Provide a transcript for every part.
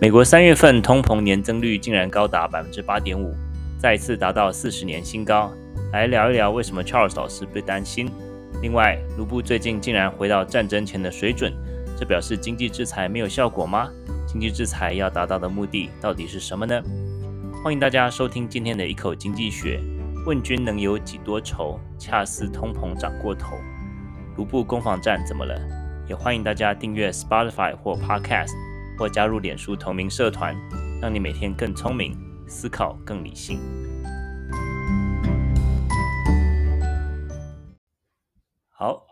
美国三月份通膨年增率竟然高达百分之八点五，再次达到四十年新高。来聊一聊为什么 Charles 老师不担心。另外，卢布最近竟然回到战争前的水准，这表示经济制裁没有效果吗？经济制裁要达到的目的到底是什么呢？欢迎大家收听今天的一口经济学。问君能有几多愁？恰似通膨涨过头。卢布攻防战怎么了？也欢迎大家订阅 Spotify 或 Podcast，或加入脸书同名社团，让你每天更聪明，思考更理性。好，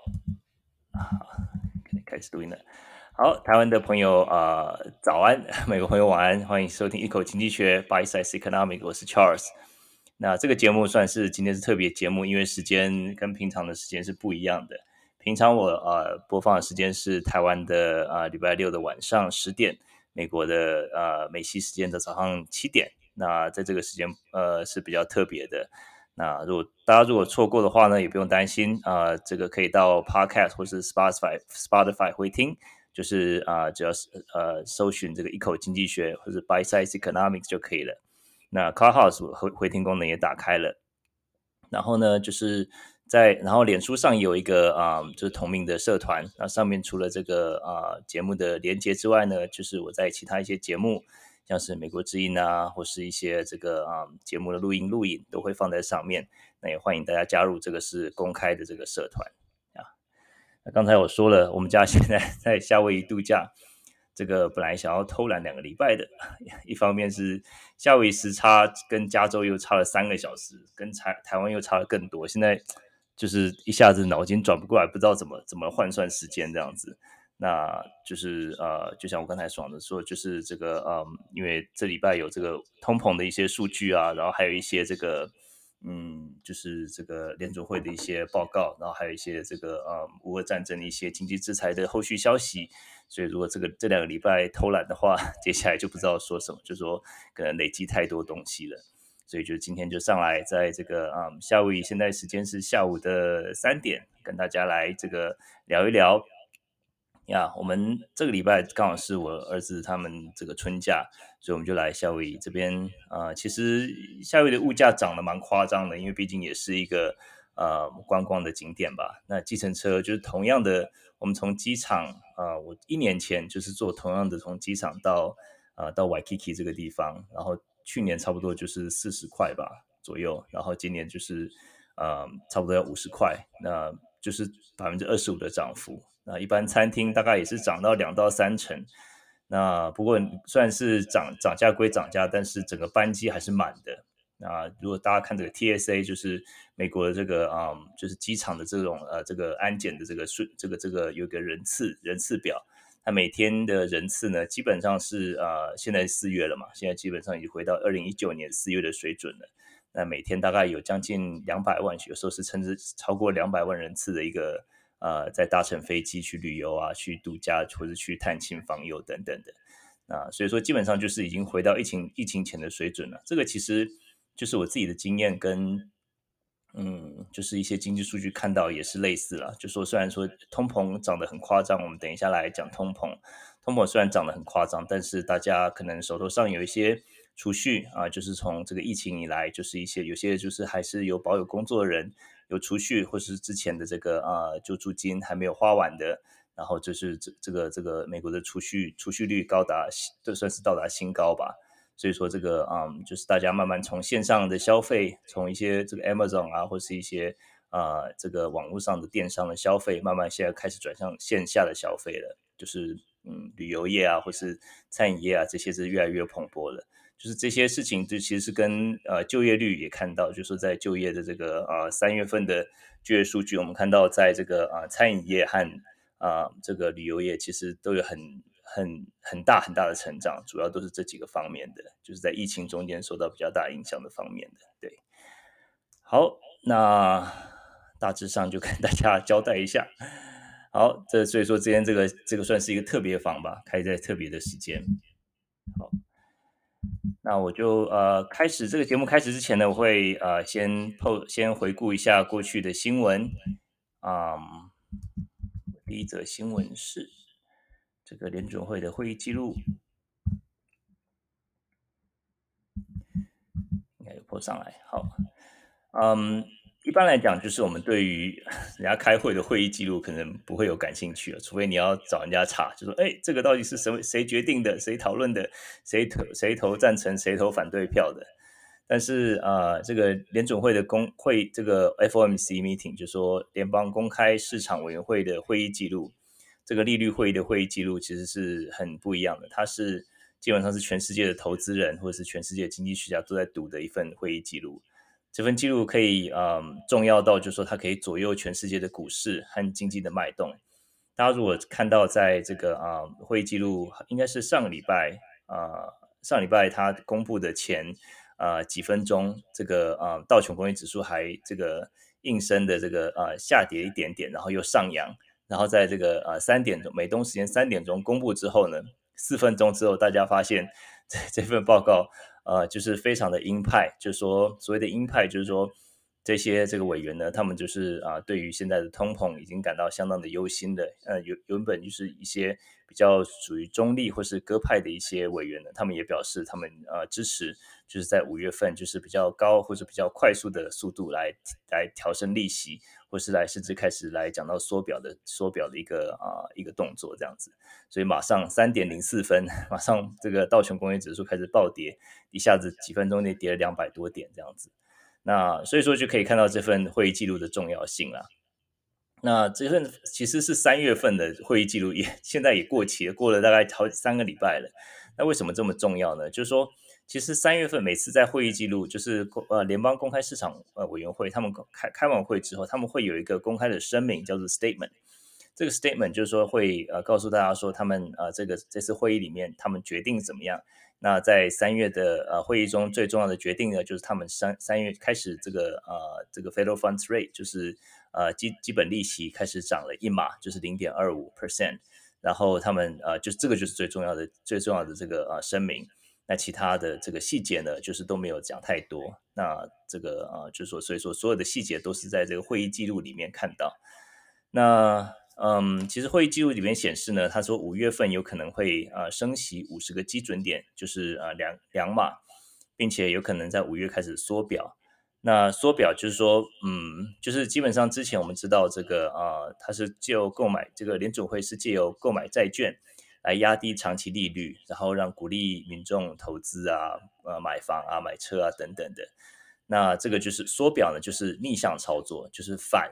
好，开始录音了。好，台湾的朋友啊、早安；美国朋友晚安。欢迎收听一口经济学 Bite Size Economics，我是 Charles。那这个节目算是今天是特别节目，因为时间跟平常的时间是不一样的。平常我呃播放的时间是台湾的啊、礼拜六的晚上十点，美国的呃美西时间的早上七点。那在这个时间呃是比较特别的。那如果大家如果错过的话呢，也不用担心啊、这个可以到 Podcast 或是 Spotify Spotify 回听，就是啊、只要是呃搜寻这个一口经济学或者 Bite Size Economics 就可以了。那 Clubhouse 回回听功能也打开了，然后呢，就是在然后脸书上有一个啊、就是同名的社团，那上面除了这个啊、节目的连接之外呢，就是我在其他一些节目，像是美国之音啊，或是一些这个啊、节目的录音录影都会放在上面，那也欢迎大家加入，这个是公开的这个社团啊。那刚才我说了，我们家现在在夏威夷度假。这个本来想要偷懒两个礼拜的，一方面是夏威夷时差跟加州又差了三个小时，跟台台湾又差了更多，现在就是一下子脑筋转不过来，不知道怎么怎么换算时间这样子。那就是呃，就像我刚才爽的说，就是这个嗯，因为这礼拜有这个通膨的一些数据啊，然后还有一些这个嗯，就是这个联准会的一些报告，然后还有一些这个呃，乌俄战争的一些经济制裁的后续消息。所以，如果这个这两个礼拜偷懒的话，接下来就不知道说什么，就说可能累积太多东西了。所以，就今天就上来，在这个嗯夏威夷，现在时间是下午的三点，跟大家来这个聊一聊呀。我们这个礼拜刚好是我儿子他们这个春假，所以我们就来夏威夷这边啊、其实夏威夷的物价涨得蛮夸张的，因为毕竟也是一个呃观光的景点吧。那计程车就是同样的。我们从机场啊、我一年前就是坐同样的从机场到啊、到 Waikiki 这个地方，然后去年差不多就是四十块吧左右，然后今年就是、呃、差不多要五十块，那就是百分之二十五的涨幅。那一般餐厅大概也是涨到两到三成。那不过算是涨涨价归涨价，但是整个班机还是满的。那如果大家看这个 TSA，就是美国的这个啊、就是机场的这种呃这个安检的这个顺这个这个有个人次人次表，那每天的人次呢，基本上是呃现在四月了嘛，现在基本上已经回到二零一九年四月的水准了。那每天大概有将近两百万，有时候是甚至超过两百万人次的一个呃在搭乘飞机去旅游啊，去度假或者去探亲访友等等的。啊，所以说基本上就是已经回到疫情疫情前的水准了。这个其实。就是我自己的经验跟，嗯，就是一些经济数据看到也是类似了。就说虽然说通膨涨得很夸张，我们等一下来讲通膨。通膨虽然涨得很夸张，但是大家可能手头上有一些储蓄啊，就是从这个疫情以来，就是一些有些就是还是有保有工作的人有储蓄，或是之前的这个啊救助金还没有花完的，然后就是这这个这个美国的储蓄储蓄率高达，这算是到达新高吧。所以说这个嗯，就是大家慢慢从线上的消费，从一些这个 Amazon 啊，或是一些啊、这个网络上的电商的消费，慢慢现在开始转向线下的消费了。就是嗯，旅游业啊，或是餐饮业啊，这些是越来越蓬勃了。就是这些事情，就其实是跟呃就业率也看到，就是在就业的这个呃三月份的就业数据，我们看到在这个啊、呃、餐饮业和啊、这个旅游业，其实都有很。很很大很大的成长，主要都是这几个方面的，就是在疫情中间受到比较大影响的方面的。对，好，那大致上就跟 大家交代一下。好，这所以说今天这个这个算是一个特别房吧，开在特别的时间。好，那我就呃开始这个节目开始之前呢，我会呃先透先回顾一下过去的新闻。嗯，第一则新闻是。这个联准会的会议记录。应该有泼上来，好。嗯，一般来讲就是我们对于 人家开会的会议记录可能不会有感兴趣啊，除非你要找人家查，就说，哎，这个到底是谁谁决定的，谁讨论的，谁投谁投赞成谁投反对票的。但是啊这个联准会的公会，这个 FOMC meeting 就说联邦公开市场委员会的会议记录。这个利率会议的会议记录其实是很不一样的。它是基本上是全世界的投资人或者是全世界经济学家都在读的一份会议记录。这份记录可以嗯、重要到就是说它可以左右全世界的股市和经济的脉动。大家如果看到在这个啊、会议记录应该是上个礼拜啊、上礼拜它公布的前。啊、几分钟，这个啊、道琼工业指数还这个应声的这个呃下跌一点点，然后又上扬，然后在这个呃三点钟美东时间三点钟公布之后呢，四分钟之后，大家发现这这份报告呃就是非常的鹰派，就是说所谓的鹰派，就是说这些这个委员呢，他们就是啊、对于现在的通膨已经感到相当的忧心的，呃，原原本就是一些比较属于中立或是鸽派的一些委员呢，他们也表示他们呃支持。就是在五月份，就是比较高或者比较快速的速度来来调升利息，或是来甚至开始来讲到缩表的缩表的一个啊、一个动作这样子，所以马上三点零四分，马上这个道琼工业指数开始暴跌，一下子几分钟内跌了两百多点这样子，那所以说就可以看到这份会议记录的重要性了。那这份其实是三月份的会议记录，也现在也过期了，过了大概好三个礼拜了。那为什么这么重要呢？就是说。其实三月份每次在会议记录，就是呃联邦公开市场呃委员会，他们开开完会之后，他们会有一个公开的声明，叫做 statement。这个 statement 就是说会呃告诉大家说，他们呃这个这次会议里面他们决定怎么样。那在三月的呃会议中最重要的决定呢，就是他们三三月开始这个呃这个 Federal Funds Rate，就是呃基基本利息开始涨了一码，就是零点二五 percent。然后他们呃就这个就是最重要的最重要的这个呃声明。那其他的这个细节呢，就是都没有讲太多。那这个啊、就是说，所以说所有的细节都是在这个会议记录里面看到。那嗯，其实会议记录里面显示呢，他说五月份有可能会啊、升息五十个基准点，就是啊两两码，并且有可能在五月开始缩表。那缩表就是说，嗯，就是基本上之前我们知道这个啊，它是借由购买这个联储会是借由购买债券。来压低长期利率，然后让鼓励民众投资啊，呃，买房啊，买车啊等等的。那这个就是缩表呢，就是逆向操作，就是反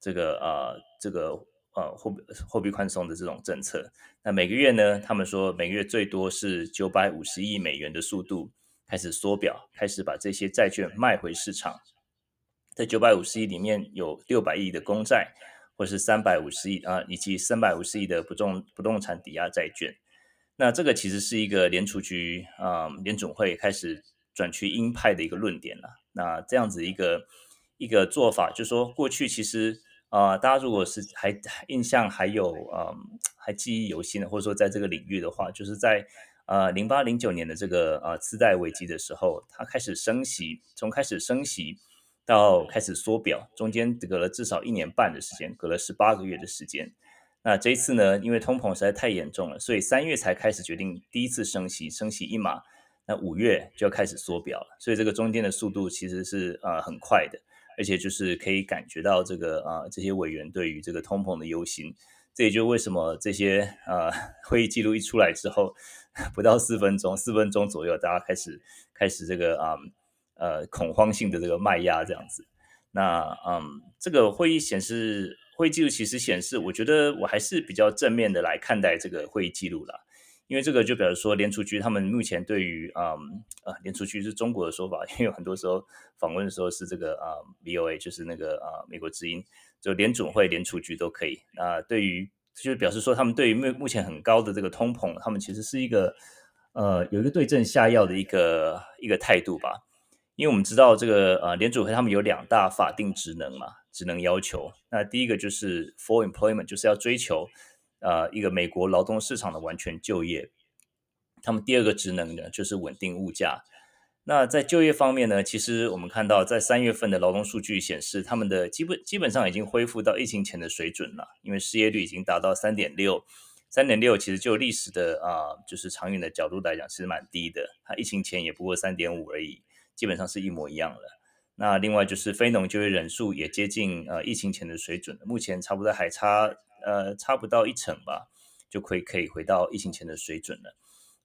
这个呃这个呃货货币宽松的这种政策。那每个月呢，他们说每个月最多是九百五十亿美元的速度开始缩表，开始把这些债券卖回市场。在九百五十亿里面有六百亿的公债。或是三百五十亿啊，以及三百五十亿的不动不动产抵押债券，那这个其实是一个联储局啊联总会开始转趋鹰派的一个论点了。那这样子一个一个做法，就是说过去其实啊，大家如果是还印象还有啊还记忆犹新的，或者说在这个领域的话，就是在啊零八零九年的这个啊次贷危机的时候，它开始升息，从开始升息。到开始缩表，中间隔了至少一年半的时间，隔了十八个月的时间。那这一次呢，因为通膨实在太严重了，所以三月才开始决定第一次升息，升息一码。那五月就要开始缩表了，所以这个中间的速度其实是呃很快的，而且就是可以感觉到这个啊、这些委员对于这个通膨的忧心。这也就为什么这些呃会议记录一出来之后，不到四分钟，四分钟左右，大家开始开始这个啊。呃，恐慌性的这个卖压这样子，那嗯，这个会议显示，会议记录其实显示，我觉得我还是比较正面的来看待这个会议记录啦，因为这个就表示说，联储局他们目前对于嗯呃，联储局是中国的说法，因为很多时候访问的时候是这个啊、嗯、VOA 就是那个啊美国之音，就联准会、联储局都可以。那对于就表示说，他们对于目目前很高的这个通膨，他们其实是一个呃有一个对症下药的一个一个态度吧。因为我们知道这个呃联组会他们有两大法定职能嘛，职能要求。那第一个就是 full employment，就是要追求呃一个美国劳动市场的完全就业。他们第二个职能呢，就是稳定物价。那在就业方面呢，其实我们看到在三月份的劳动数据显示，他们的基本基本上已经恢复到疫情前的水准了，因为失业率已经达到三点六，三点六其实就历史的啊、就是长远的角度来讲，其实蛮低的。它疫情前也不过三点五而已。基本上是一模一样的。那另外就是非农就业人数也接近呃疫情前的水准，目前差不多还差呃差不到一成吧，就可以可以回到疫情前的水准了。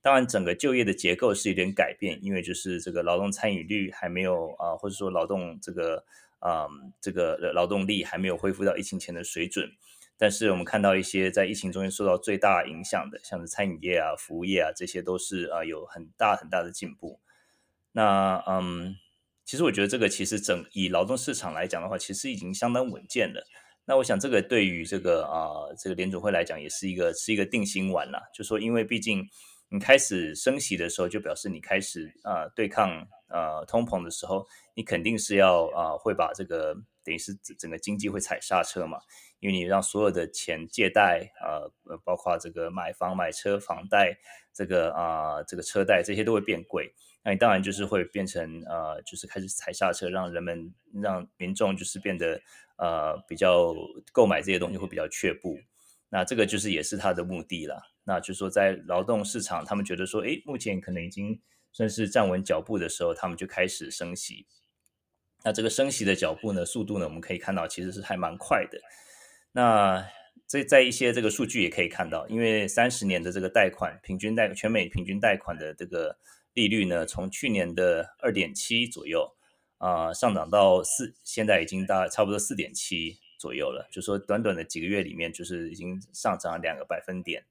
当然，整个就业的结构是有点改变，因为就是这个劳动参与率还没有啊、或者说劳动这个啊、这个劳动力还没有恢复到疫情前的水准。但是我们看到一些在疫情中间受到最大影响的，像是餐饮业啊、服务业啊，这些都是啊有很大很大的进步。那嗯，其实我觉得这个其实整以劳动市场来讲的话，其实已经相当稳健了。那我想这个对于这个啊这个联准会来讲，也是一个是一个定心丸啦。就说因为毕竟你开始升息的时候，就表示你开始啊对抗啊通膨的时候，你肯定是要啊会把这个等于是整个经济会踩刹车嘛。因为你让所有的钱借贷，呃，包括这个买房、买车、房贷，这个啊、呃，这个车贷，这些都会变贵。那你当然就是会变成呃，就是开始踩刹车，让人们、让民众就是变得呃比较购买这些东西会比较却步。那这个就是也是他的目的了。那就是说，在劳动市场，他们觉得说，诶，目前可能已经算是站稳脚步的时候，他们就开始升息。那这个升息的脚步呢，速度呢，我们可以看到其实是还蛮快的。那这在一些这个数据也可以看到，因为三十年的这个贷款平均贷全美平均贷款的这个利率呢，从去年的二点七左右啊、上涨到四，现在已经大差不多四点七左右了。就说短短的几个月里面，就是已经上涨了两个百分点。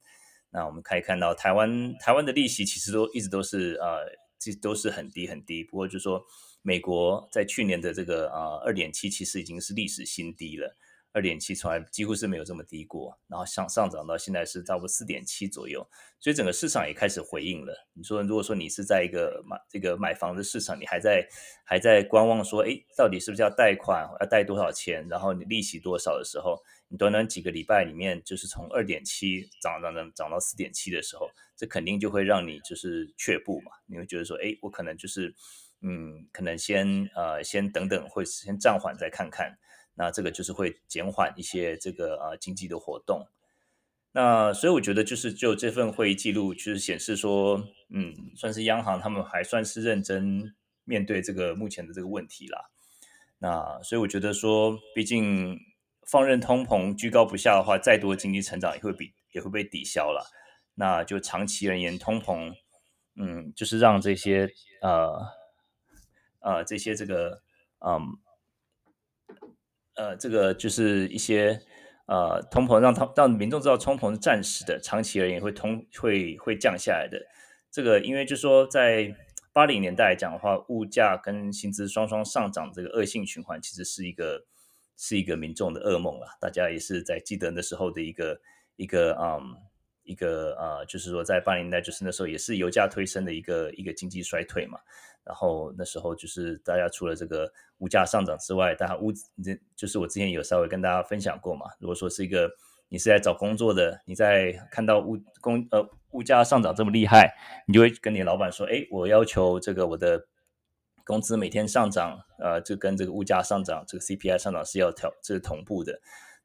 那我们可以看到，台湾台湾的利息其实都一直都是呃，这都是很低很低。不过就说美国在去年的这个啊二点七，其实已经是历史新低了。二点七从来几乎是没有这么低过，然后上上涨到现在是差不多四点七左右，所以整个市场也开始回应了。你说，如果说你是在一个买这个买房的市场，你还在还在观望说，哎，到底是不是要贷款，要贷多少钱，然后你利息多少的时候，你短短几个礼拜里面，就是从二点七涨涨涨涨到四点七的时候，这肯定就会让你就是却步嘛，你会觉得说，哎，我可能就是嗯，可能先呃先等等，会先暂缓再看看。那这个就是会减缓一些这个啊经济的活动，那所以我觉得就是就这份会议记录就是显示说，嗯，算是央行他们还算是认真面对这个目前的这个问题啦。那所以我觉得说，毕竟放任通膨居高不下的话，再多的经济成长也会比也会被抵消了。那就长期而言，通膨，嗯，就是让这些呃呃这些这个嗯。呃，这个就是一些呃通膨让他让民众知道通膨是暂时的，长期而言会通会会降下来的。这个因为就是说在八零年代来讲的话，物价跟薪资双双上涨，这个恶性循环其实是一个是一个民众的噩梦了。大家也是在记得那时候的一个一个嗯一个呃，就是说在八零年代就是那时候也是油价推升的一个一个经济衰退嘛。然后那时候就是大家除了这个物价上涨之外，大家物这就是我之前有稍微跟大家分享过嘛。如果说是一个你是在找工作的，你在看到物工呃物价上涨这么厉害，你就会跟你老板说，哎，我要求这个我的工资每天上涨，呃，就跟这个物价上涨，这个 CPI 上涨是要调这是同步的。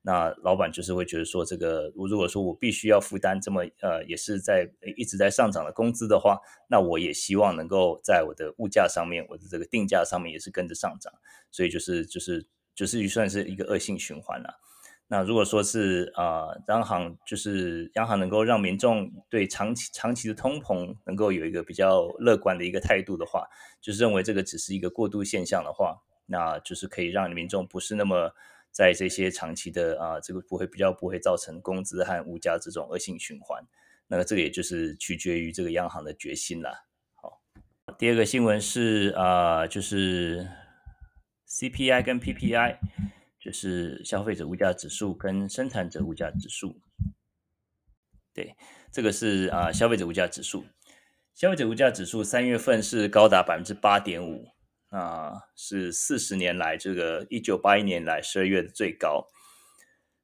那老板就是会觉得说，这个我如果说我必须要负担这么呃，也是在一直在上涨的工资的话，那我也希望能够在我的物价上面，我的这个定价上面也是跟着上涨，所以就是就是就是算是一个恶性循环了。那如果说是啊、呃，央行就是央行能够让民众对长期长期的通膨能够有一个比较乐观的一个态度的话，就是认为这个只是一个过渡现象的话，那就是可以让民众不是那么。在这些长期的啊，这个不会比较不会造成工资和物价这种恶性循环，那么这个也就是取决于这个央行的决心了。好，第二个新闻是啊，就是 CPI 跟 PPI，就是消费者物价指数跟生产者物价指数。对，这个是啊消费者物价指数，消费者物价指数三月份是高达百分之八点五。啊，是四十年来这个一九八一年来十二月的最高。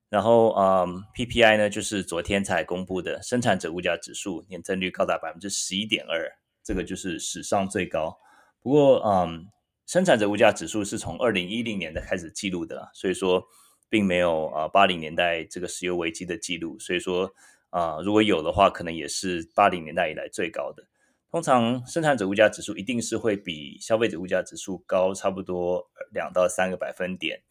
然后，嗯，PPI 呢，就是昨天才公布的生产者物价指数，年增率高达百分之十一点二，这个就是史上最高。不过，嗯，生产者物价指数是从二零一零年的开始记录的，所以说并没有啊八零年代这个石油危机的记录。所以说，啊，如果有的话，可能也是八零年代以来最高的。通常生产者物价指数一定是会比消费者物价指数高差不多两到三个百分点。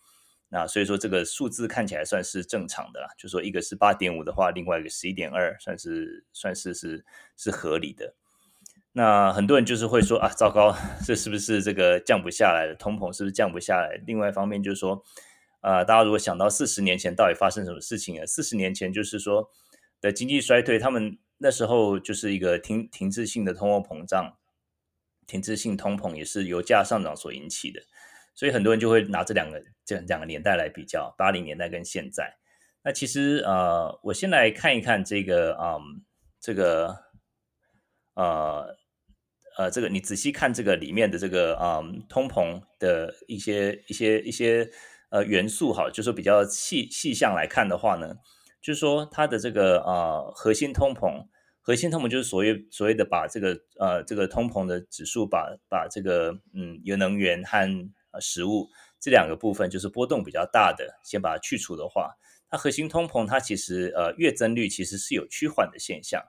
那所以说这个数字看起来算是正常的啦，就说一个是八点五的话，另外一个十一点二，算是算是是是合理的。那很多人就是会说啊，糟糕，这是不是这个降不下来的通膨是不是降不下来？另外一方面就是说，呃，大家如果想到四十年前到底发生什么事情啊？四十年前就是说的经济衰退，他们那时候就是一个停停滞性的通货膨胀，停滞性通膨也是油价上涨所引起的，所以很多人就会拿这两个这两个年代来比较，八零年代跟现在。那其实呃，我先来看一看这个嗯，这个呃。呃，这个你仔细看这个里面的这个嗯，通膨的一些一些一些呃元素哈，就是比较细细项来看的话呢，就是说它的这个呃核心通膨，核心通膨就是所谓所谓的把这个呃这个通膨的指数把把这个嗯有能源和呃食物这两个部分就是波动比较大的，先把它去除的话，它核心通膨它其实呃月增率其实是有趋缓的现象。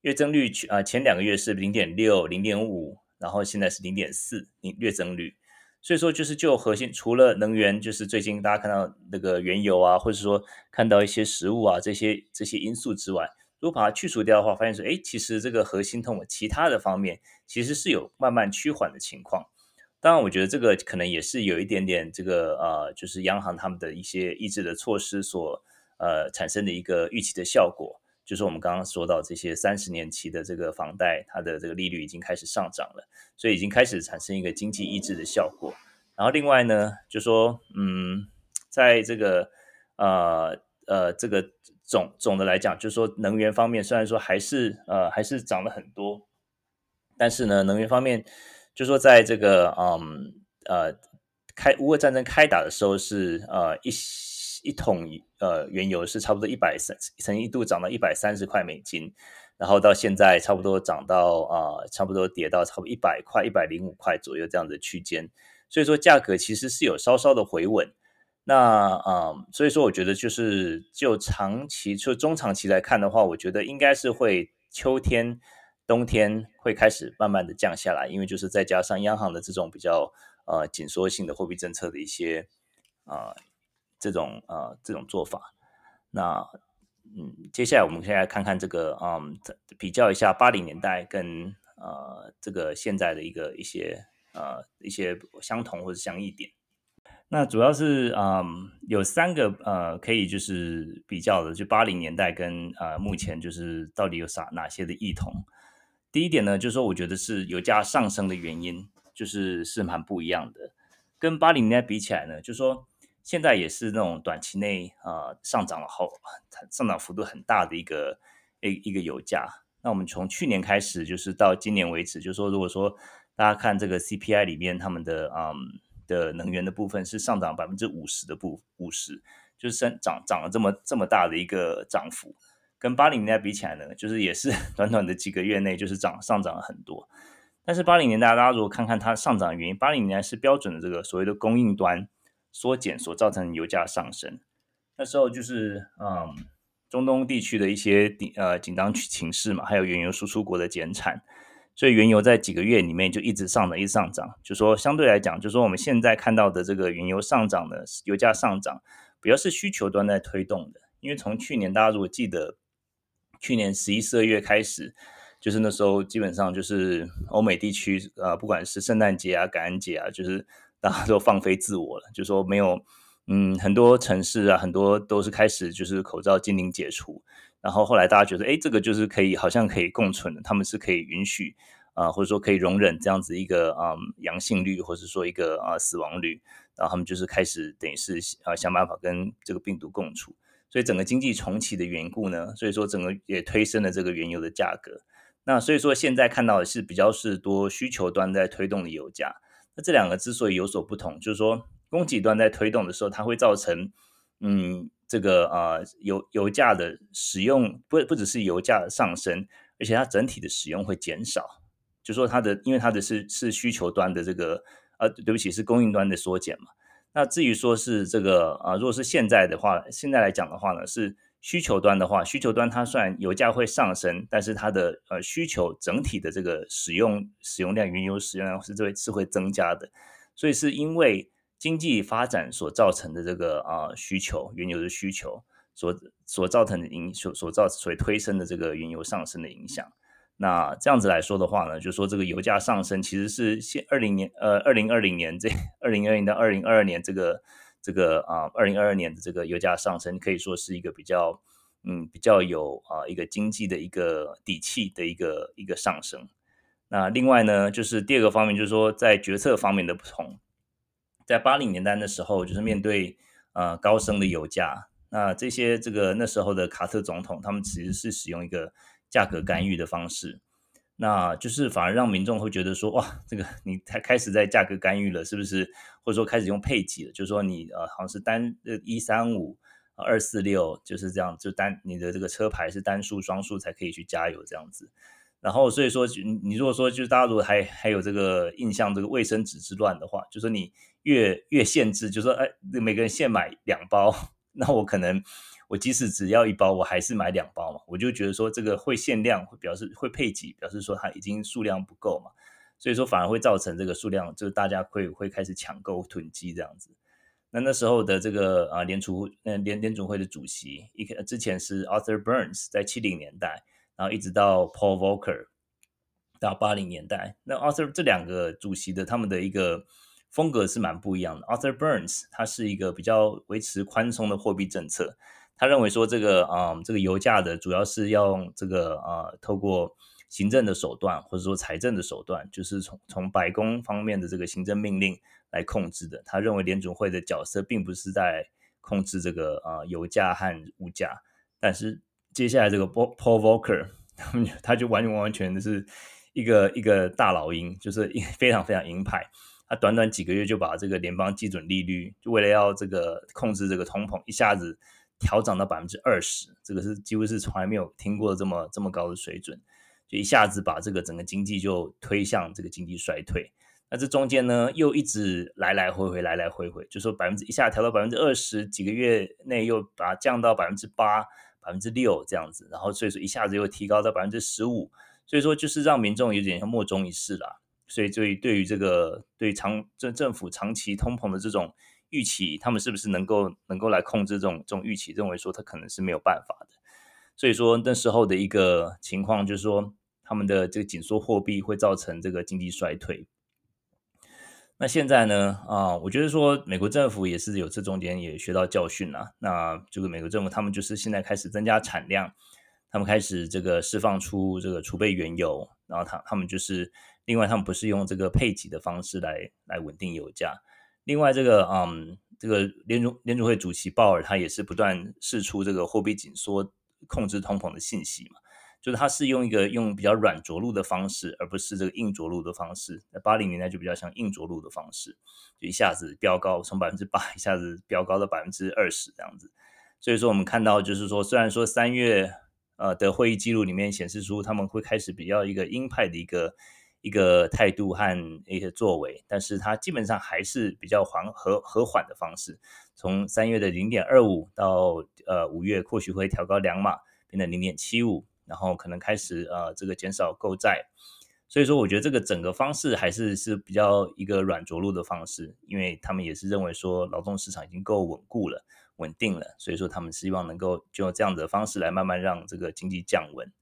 月增率去啊，前两个月是零点六、零点五，然后现在是零点四零，月增率。所以说，就是就核心，除了能源，就是最近大家看到那个原油啊，或者说看到一些食物啊这些这些因素之外，如果把它去除掉的话，发现说，哎，其实这个核心通货其他的方面其实是有慢慢趋缓的情况。当然，我觉得这个可能也是有一点点这个呃，就是央行他们的一些抑制的措施所呃产生的一个预期的效果。就是我们刚刚说到这些三十年期的这个房贷，它的这个利率已经开始上涨了，所以已经开始产生一个经济抑制的效果。然后另外呢，就说嗯，在这个呃呃这个总总的来讲，就是说能源方面虽然说还是呃还是涨了很多，但是呢，能源方面就说在这个嗯呃开乌俄战争开打的时候是呃一。一桶呃原油是差不多一百三，曾一度涨到一百三十块美金，然后到现在差不多涨到啊、差不多跌到差不多一百块、一百零五块左右这样的区间，所以说价格其实是有稍稍的回稳。那啊、所以说我觉得就是就长期就中长期来看的话，我觉得应该是会秋天、冬天会开始慢慢的降下来，因为就是再加上央行的这种比较呃紧缩性的货币政策的一些啊。这种呃这种做法，那嗯，接下来我们先来看看这个嗯，比较一下八零年代跟呃这个现在的一个一些呃一些相同或者相异点。那主要是嗯有三个呃可以就是比较的，就八零年代跟呃目前就是到底有啥哪些的异同。第一点呢，就是说我觉得是油价上升的原因，就是是蛮不一样的，跟八零年代比起来呢，就是说。现在也是那种短期内啊、呃、上涨了后，上涨幅度很大的一个一一个油价。那我们从去年开始，就是到今年为止，就是说，如果说大家看这个 CPI 里面，他们的嗯的能源的部分是上涨百分之五十的部五十，就是升涨涨了这么这么大的一个涨幅，跟八零年代比起来呢，就是也是 短短的几个月内就是涨上涨了很多。但是八零年代大家如果看看它上涨的原因，八零年代是标准的这个所谓的供应端。缩减所造成油价上升，那时候就是嗯，中东地区的一些紧呃紧张情势嘛，还有原油输出国的减产，所以原油在几个月里面就一直上涨，一直上涨。就说相对来讲，就说我们现在看到的这个原油上涨的油价上涨，主要是需求端在推动的。因为从去年大家如果记得，去年十一、十二月开始，就是那时候基本上就是欧美地区呃，不管是圣诞节啊、感恩节啊，就是。大家都放飞自我了，就说没有，嗯，很多城市啊，很多都是开始就是口罩禁令解除，然后后来大家觉得，哎，这个就是可以，好像可以共存的，他们是可以允许啊、或者说可以容忍这样子一个啊、嗯、阳性率，或者说一个啊死亡率，然后他们就是开始等于是啊想办法跟这个病毒共处，所以整个经济重启的缘故呢，所以说整个也推升了这个原油的价格。那所以说现在看到的是比较是多需求端在推动的油价。那这两个之所以有所不同，就是说供给端在推动的时候，它会造成，嗯，这个啊、油油价的使用不不只是油价的上升，而且它整体的使用会减少。就说它的，因为它的是是需求端的这个，呃，对不起，是供应端的缩减嘛。那至于说是这个啊、如果是现在的话，现在来讲的话呢，是需求端的话，需求端它虽然油价会上升，但是它的呃需求整体的这个使用使用量，原油使用量是会是会增加的，所以是因为经济发展所造成的这个啊、需求，原油的需求所所造成的影所所造所推升的这个原油上升的影响。那这样子来说的话呢，就说这个油价上升其实是现二零年呃二零二零年这二零二零到二零二二年这个。这个啊，二零二二年的这个油价上升，可以说是一个比较，嗯，比较有啊一个经济的一个底气的一个一个上升。那另外呢，就是第二个方面，就是说在决策方面的不同。在八零年代的时候，就是面对呃高升的油价，那这些这个那时候的卡特总统，他们其实是使用一个价格干预的方式。那就是反而让民众会觉得说，哇，这个你才开始在价格干预了，是不是？或者说开始用配给了，就是说你呃好像是单呃一三五二四六就是这样，就单你的这个车牌是单数双数才可以去加油这样子。然后所以说你如果说就是大家如果还还有这个印象，这个卫生纸之乱的话，就说你越越限制，就是说哎每个人限买两包，那我可能。我即使只要一包，我还是买两包嘛，我就觉得说这个会限量，会表示会配给，表示说它已经数量不够嘛，所以说反而会造成这个数量，就是大家会会开始抢购囤积这样子。那那时候的这个啊联储嗯联联准会的主席，一之前是 Arthur Burns，在七零年代，然后一直到 Paul Volcker 到八零年代，那 Arthur 这两个主席的他们的一个风格是蛮不一样的。Arthur Burns 他是一个比较维持宽松的货币政策。他认为说，这个啊、嗯，这个油价的主要是要用这个啊、呃，透过行政的手段或者说财政的手段，就是从从白宫方面的这个行政命令来控制的。他认为联准会的角色并不是在控制这个啊、呃、油价和物价，但是接下来这个 Paul Volcker 他们他就完完完全的是一个一个大老鹰，就是非常非常鹰派。那短短几个月就把这个联邦基准利率，就为了要这个控制这个通膨，一下子。调涨到百分之二十，这个是几乎是从来没有听过这么这么高的水准，就一下子把这个整个经济就推向这个经济衰退。那这中间呢，又一直来来回回，来来回回，就说百分之一下调到百分之二十，几个月内又把它降到百分之八、百分之六这样子，然后所以说一下子又提高到百分之十五，所以说就是让民众有点像莫衷一是啦。所以对于对于这个对长政政府长期通膨的这种。预期他们是不是能够能够来控制这种这种预期？认为说他可能是没有办法的，所以说那时候的一个情况就是说，他们的这个紧缩货币会造成这个经济衰退。那现在呢？啊，我觉得说美国政府也是有这中间也学到教训了。那这个美国政府他们就是现在开始增加产量，他们开始这个释放出这个储备原油，然后他他们就是另外他们不是用这个配给的方式来来稳定油价。另外，这个嗯，这个联储联储会主席鲍尔他也是不断释出这个货币紧缩、控制通膨的信息嘛，就是他是用一个用比较软着陆的方式，而不是这个硬着陆的方式。在八零年代就比较像硬着陆的方式，就一下子飙高，从百分之八一下子飙高到百分之二十这样子。所以说，我们看到就是说，虽然说三月呃的会议记录里面显示出他们会开始比较一个鹰派的一个。一个态度和一些作为，但是它基本上还是比较缓和和缓的方式。从三月的零点二五到呃五月或许会调高两码，变成零点七五，然后可能开始呃这个减少购债。所以说，我觉得这个整个方式还是是比较一个软着陆的方式，因为他们也是认为说劳动市场已经够稳固了、稳定了，所以说他们希望能够就用这样子的方式来慢慢让这个经济降温。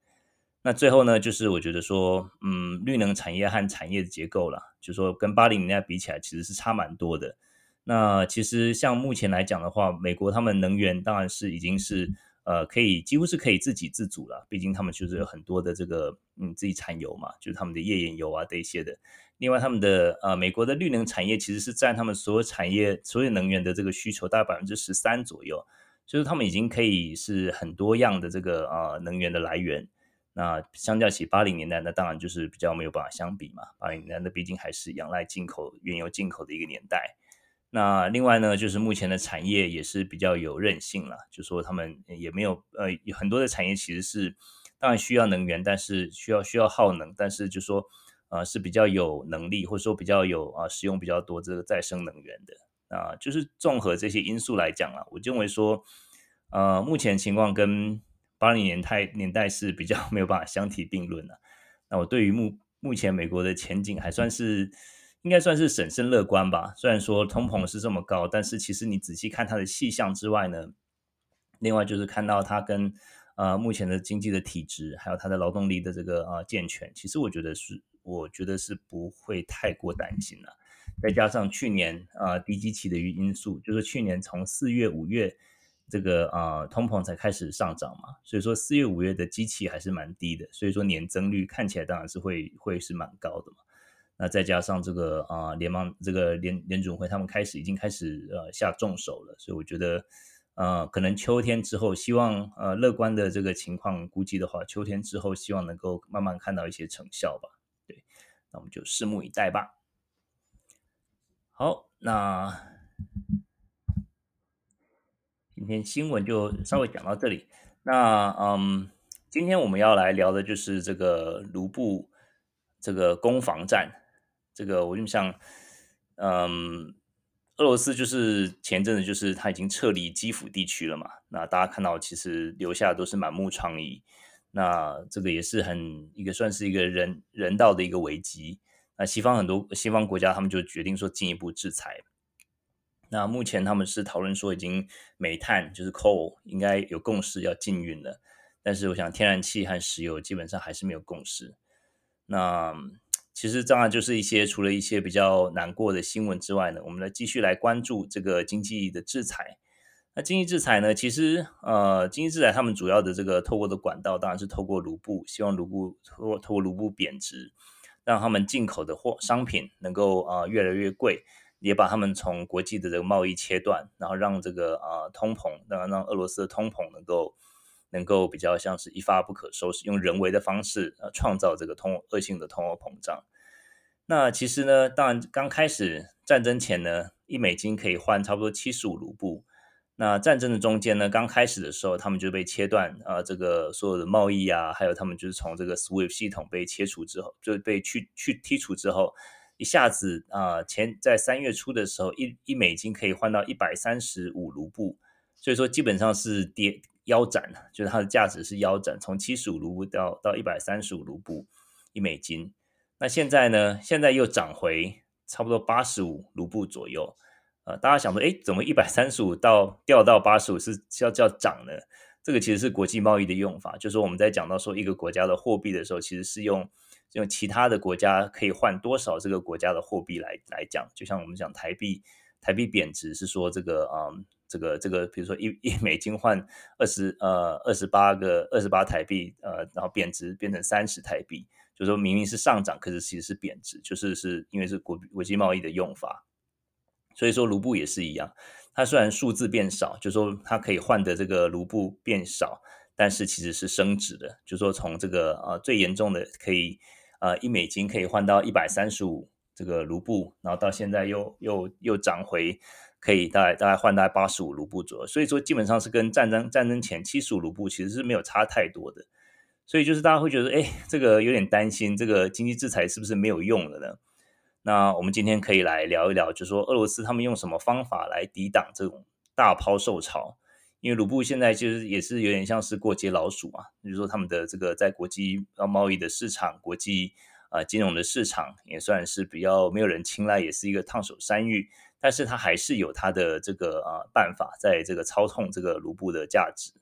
那最后呢，就是我觉得说，嗯，绿能产业和产业的结构啦，就说跟八零年代比起来，其实是差蛮多的。那其实像目前来讲的话，美国他们能源当然是已经是呃可以几乎是可以自给自足了，毕竟他们就是有很多的这个嗯自己产油嘛，就是他们的页岩油啊这一些的。另外，他们的呃美国的绿能产业其实是占他们所有产业所有能源的这个需求大概百分之十三左右，就是他们已经可以是很多样的这个呃能源的来源。那相较起八零年代，那当然就是比较没有办法相比嘛。八零年代那毕竟还是仰赖进口原油进口的一个年代。那另外呢，就是目前的产业也是比较有韧性了，就说他们也没有呃很多的产业其实是当然需要能源，但是需要需要耗能，但是就说呃是比较有能力或者说比较有啊使用比较多这个再生能源的啊，就是综合这些因素来讲啊，我认为说。呃，目前情况跟八零年代年代是比较 没有办法相提并论的。那我对于目目前美国的前景还算是应该算是审慎乐观吧。虽然说通膨是这么高，但是其实你仔细看它的细项之外呢，另外就是看到它跟呃目前的经济的体质，还有它的劳动力的这个呃健全，其实我觉得是我觉得是不会太过担心了。再加上去年呃低基期的因素，就是去年从四月五月。这个啊，通膨才开始上涨嘛，所以说四月五月的机器还是蛮低的，所以说年增率看起来当然是会会是蛮高的嘛。那再加上这个啊，联邦这个联联准会他们开始已经开始呃下重手了，所以我觉得呃可能秋天之后，希望呃乐观的这个情况估计的话，秋天之后希望能够慢慢看到一些成效吧。对，那我们就拭目以待吧。好，那。今天新闻就稍微讲到这里。那嗯，今天我们要来聊的就是这个卢布这个攻防战。这个我就想，嗯，俄罗斯就是前阵子就是他已经撤离基辅地区了嘛。那大家看到其实留下的都是满目疮痍。那这个也是很一个算是一个人人道的一个危机。那西方很多西方国家他们就决定说进一步制裁。那目前他们是讨论说，已经煤炭就是 coal 应该有共识要禁运了，但是我想天然气和石油基本上还是没有共识。那其实当然就是一些除了一些比较难过的新闻之外呢，我们来继续来关注这个经济的制裁。那经济制裁呢，其实呃经济制裁他们主要的这个透过的管道当然是透过卢布，希望卢布透过透过卢布贬值，让他们进口的货商品能够啊、越来越贵。也把他们从国际的这个贸易切断，然后让这个啊、通膨，让让俄罗斯的通膨能够能够比较像是一发不可收拾，用人为的方式呃创造这个通恶性的通货膨胀。那其实呢，当然刚开始战争前呢，一美金可以换差不多七十五卢布。那战争的中间呢，刚开始的时候，他们就被切断啊、这个所有的贸易啊，还有他们就是从这个 SWIFT 系统被切除之后，就被去去剔除之后。一下子啊、前在三月初的时候，一一美金可以换到一百三十五卢布，所以说基本上是跌腰斩，就是它的价值是腰斩，从七十五卢布到到一百三十五卢布一美金。那现在呢？现在又涨回差不多八十五卢布左右。呃，大家想说，诶，怎么一百三十五到掉到八十五是叫叫涨呢？这个其实是国际贸易的用法，就是我们在讲到说一个国家的货币的时候，其实是用。用其他的国家可以换多少这个国家的货币来来讲，就像我们讲台币，台币贬值是说这个啊、嗯，这个这个，比如说一一美金换二十呃二十八个二十八台币，呃，然后贬值变成三十台币，就说明明是上涨，可是其实是贬值，就是是因为是国国际贸易的用法。所以说卢布也是一样，它虽然数字变少，就说它可以换的这个卢布变少，但是其实是升值的，就是说从这个呃最严重的可以。呃，一美金可以换到一百三十五这个卢布，然后到现在又又又涨回，可以大概大概换大概八十五卢布左右，所以说基本上是跟战争战争前七十五卢布其实是没有差太多的，所以就是大家会觉得，哎，这个有点担心，这个经济制裁是不是没有用了呢？那我们今天可以来聊一聊，就是说俄罗斯他们用什么方法来抵挡这种大抛售潮。因为卢布现在其实也是有点像是过街老鼠嘛，就是说他们的这个在国际贸易的市场、国际啊、呃、金融的市场也算是比较没有人青睐，也是一个烫手山芋。但是它还是有它的这个啊、呃、办法，在这个操控这个卢布的价值。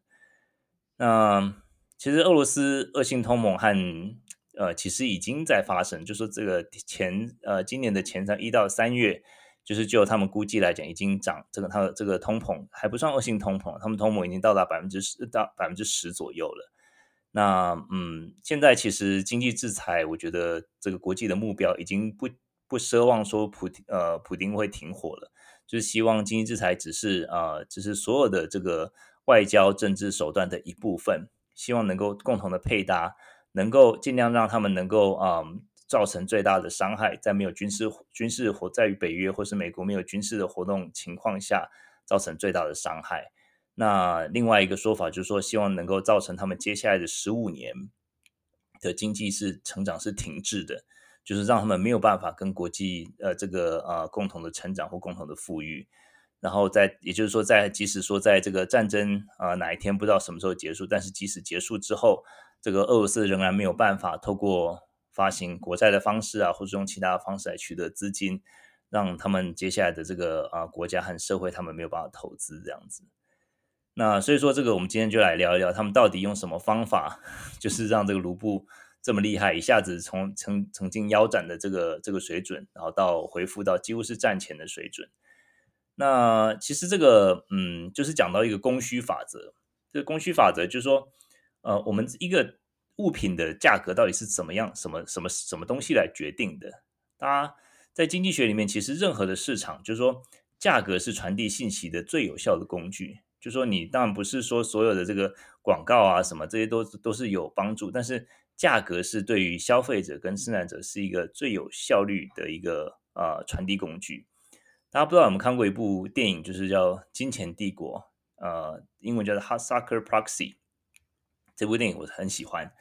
那其实俄罗斯恶性通膨和呃其实已经在发生，就说这个前呃今年的前三一到三月。就是就他们估计来讲，已经涨这个它的这个通膨还不算恶性通膨，他们通膨已经到达百分之十到百分之十左右了。那嗯，现在其实经济制裁，我觉得这个国际的目标已经不不奢望说普呃普丁会停火了，就是希望经济制裁只是啊、只是所有的这个外交政治手段的一部分，希望能够共同的配搭，能够尽量让他们能够啊。造成最大的伤害，在没有军事军事活在于北约或是美国没有军事的活动情况下，造成最大的伤害。那另外一个说法就是说，希望能够造成他们接下来的十五年的经济是成长是停滞的，就是让他们没有办法跟国际呃这个呃共同的成长或共同的富裕。然后在也就是说在即使说在这个战争啊、哪一天不知道什么时候结束，但是即使结束之后，这个俄罗斯仍然没有办法透过发行国债的方式啊，或者用其他的方式来取得资金，让他们接下来的这个啊、国家和社会他们没有办法投资这样子。那所以说，这个我们今天就来聊一聊，他们到底用什么方法，就是让这个卢布这么厉害，一下子从曾曾经腰斩的这个这个水准，然后到恢复到几乎是战前的水准。那其实这个，嗯，就是讲到一个供需法则。这个供需法则就是说，呃，我们一个物品的价格到底是怎么样，什么什么什么东西来决定的？大家在经济学里面，其实任何的市场，就是说，价格是传递信息的最有效的工具。就说你当然不是说所有的这个广告啊什么这些都都是有帮助，但是价格是对于消费者跟生产者是一个最有效率的一个呃传递工具。大家不知道有没有看过一部电影，就是叫《金钱帝国》，呃，英文叫做《Hudsucker Proxy》。这部电影我很喜欢，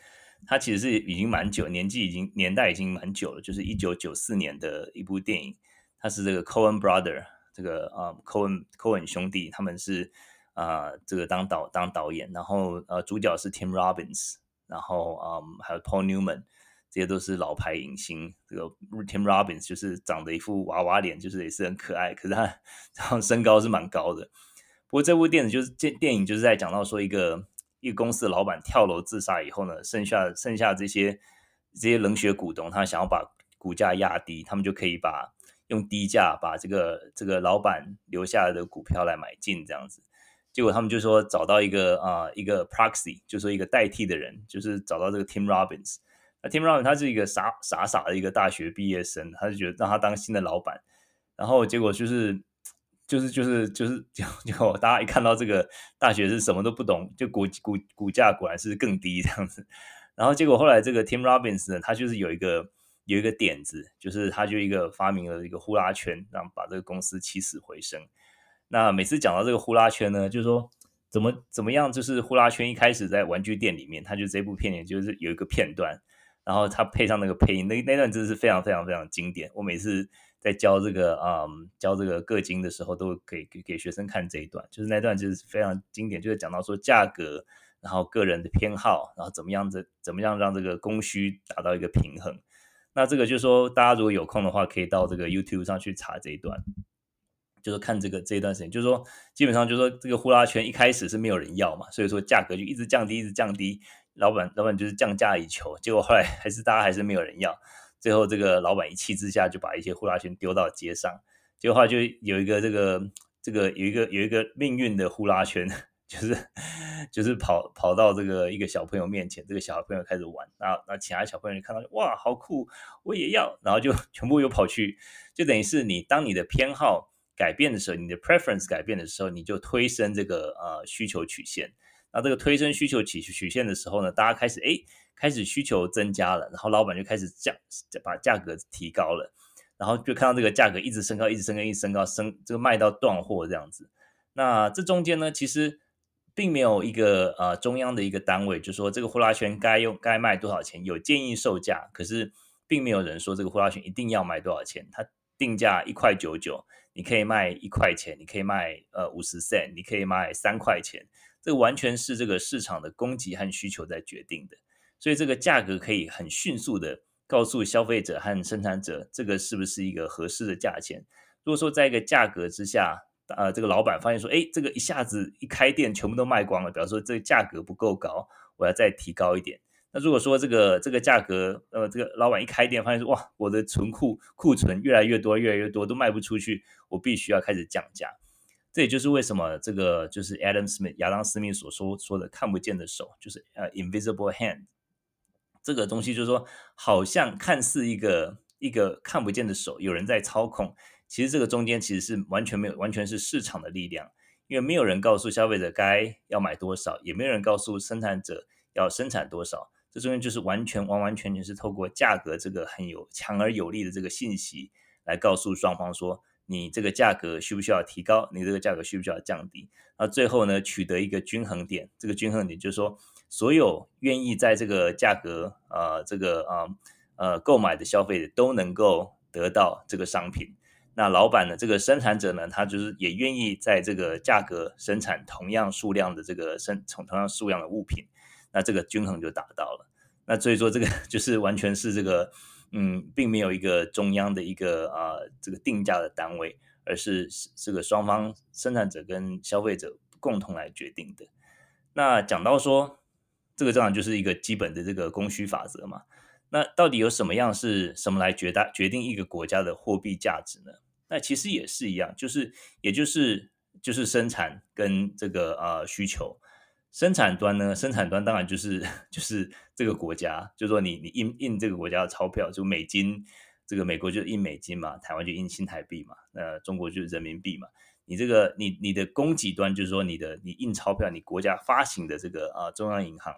它其实是已经蛮久，年纪已经年代已经蛮久了，就是一九九四年的一部电影。它是这个 Cohen Brother，这个呃 Cohen Cohen 兄弟，他们是。啊、呃，这个当导当导演，然后呃，主角是 Tim Robbins，然后嗯，还有 Paul Newman，这些都是老牌影星。这个 Tim Robbins 就是长得一副娃娃脸，就是也是很可爱，可是他 然后身高是蛮高的。不过这部电影就是这电影就是在讲到说一个一个公司的老板跳楼自杀以后呢，剩下剩下这些这些冷血股东，他想要把股价压低，他们就可以把用低价把这个这个老板留下来的股票来买进，这样子。结果他们就说找到一个啊、一个 proxy，就说一个代替的人，就是找到这个 Tim Robbins。那 Tim Robbins 他是一个傻傻傻的一个大学毕业生，他就觉得让他当新的老板。然后结果就是就是就是就是 就就大家一看到这个大学是什么都不懂，就股股股价果然是更低这样子。然后结果后来这个 Tim Robbins 呢，他就是有一个有一个点子，就是他就一个发明了一个呼啦圈，让把这个公司起死回生。那每次讲到这个呼啦圈呢，就是说怎么怎么样，就是呼啦圈一开始在玩具店里面，他就这部片里就是有一个片段，然后他配上那个配音，那那段真的是非常非常非常经典。我每次在教这个嗯教这个个经的时候，都给给给学生看这一段，就是那段就是非常经典，就是讲到说价格，然后个人的偏好，然后怎么样子怎么样让这个供需达到一个平衡。那这个就是说大家如果有空的话，可以到这个 YouTube 上去查这一段。就是看这个这一段时间，就是说，基本上就是说，这个呼啦圈一开始是没有人要嘛，所以说价格就一直降低，一直降低。老板老板就是降价以求，结果后来还是大家还是没有人要。最后这个老板一气之下就把一些呼啦圈丢到街上，结果后来就有一个这个这个有一个有一个命运的呼啦圈，就是就是跑跑到这个一个小朋友面前，这个小朋友开始玩，然后那其他小朋友看到哇好酷，我也要，然后就全部又跑去，就等于是你当你的偏好。改变的时候，你的 preference 改变的时候，你就推升这个呃需求曲线。那这个推升需求曲曲线的时候呢，大家开始哎开始需求增加了，然后老板就开始降，把价格提高了，然后就看到这个价格一直升高，一直升高，一直升高，升这个卖到断货这样子。那这中间呢，其实并没有一个呃中央的一个单位，就说这个呼啦圈该用该卖多少钱，有建议售价，可是并没有人说这个呼啦圈一定要卖多少钱，它定价一块九九。你可以卖一块钱，你可以卖呃五十 cent，你可以卖三块钱，这完全是这个市场的供给和需求在决定的，所以这个价格可以很迅速的告诉消费者和生产者，这个是不是一个合适的价钱。如果说在一个价格之下，呃，这个老板发现说，哎，这个一下子一开店全部都卖光了，比方说这个价格不够高，我要再提高一点。那如果说这个这个价格，呃，这个老板一开店发现说，哇，我的存库库存越来越多，越来越多都卖不出去，我必须要开始降价。这也就是为什么这个就是 Adam Smith 亚当斯密所说说的看不见的手，就是呃 invisible hand 这个东西，就是说好像看似一个一个看不见的手，有人在操控，其实这个中间其实是完全没有，完全是市场的力量，因为没有人告诉消费者该要买多少，也没有人告诉生产者要生产多少。这中间就是完全完完全全是透过价格这个很有强而有力的这个信息来告诉双方说，你这个价格需不需要提高，你这个价格需不需要降低？那最后呢，取得一个均衡点，这个均衡点就是说，所有愿意在这个价格呃这个啊呃，呃购买的消费者都能够得到这个商品。那老板呢，这个生产者呢，他就是也愿意在这个价格生产同样数量的这个生从同样数量的物品，那这个均衡就达到了。那所以说这个 就是完全是这个，嗯，并没有一个中央的一个啊、这个定价的单位，而是这个双方生产者跟消费者共同来决定的。那讲到说，这个当然就是一个基本的这个供需法则嘛。那到底有什么样是什么来决大决定一个国家的货币价值呢？那其实也是一样，就是也就是就是生产跟这个呃需求。生产端呢，生产端当然就是 就是这个国家，就是说你你印印这个国家的钞票，就美金，这个美国就印美金嘛，台湾就印新台币嘛，那中国就是人民币嘛。你这个你你的供给端就是说你的你印钞票，你国家发行的这个啊中央银行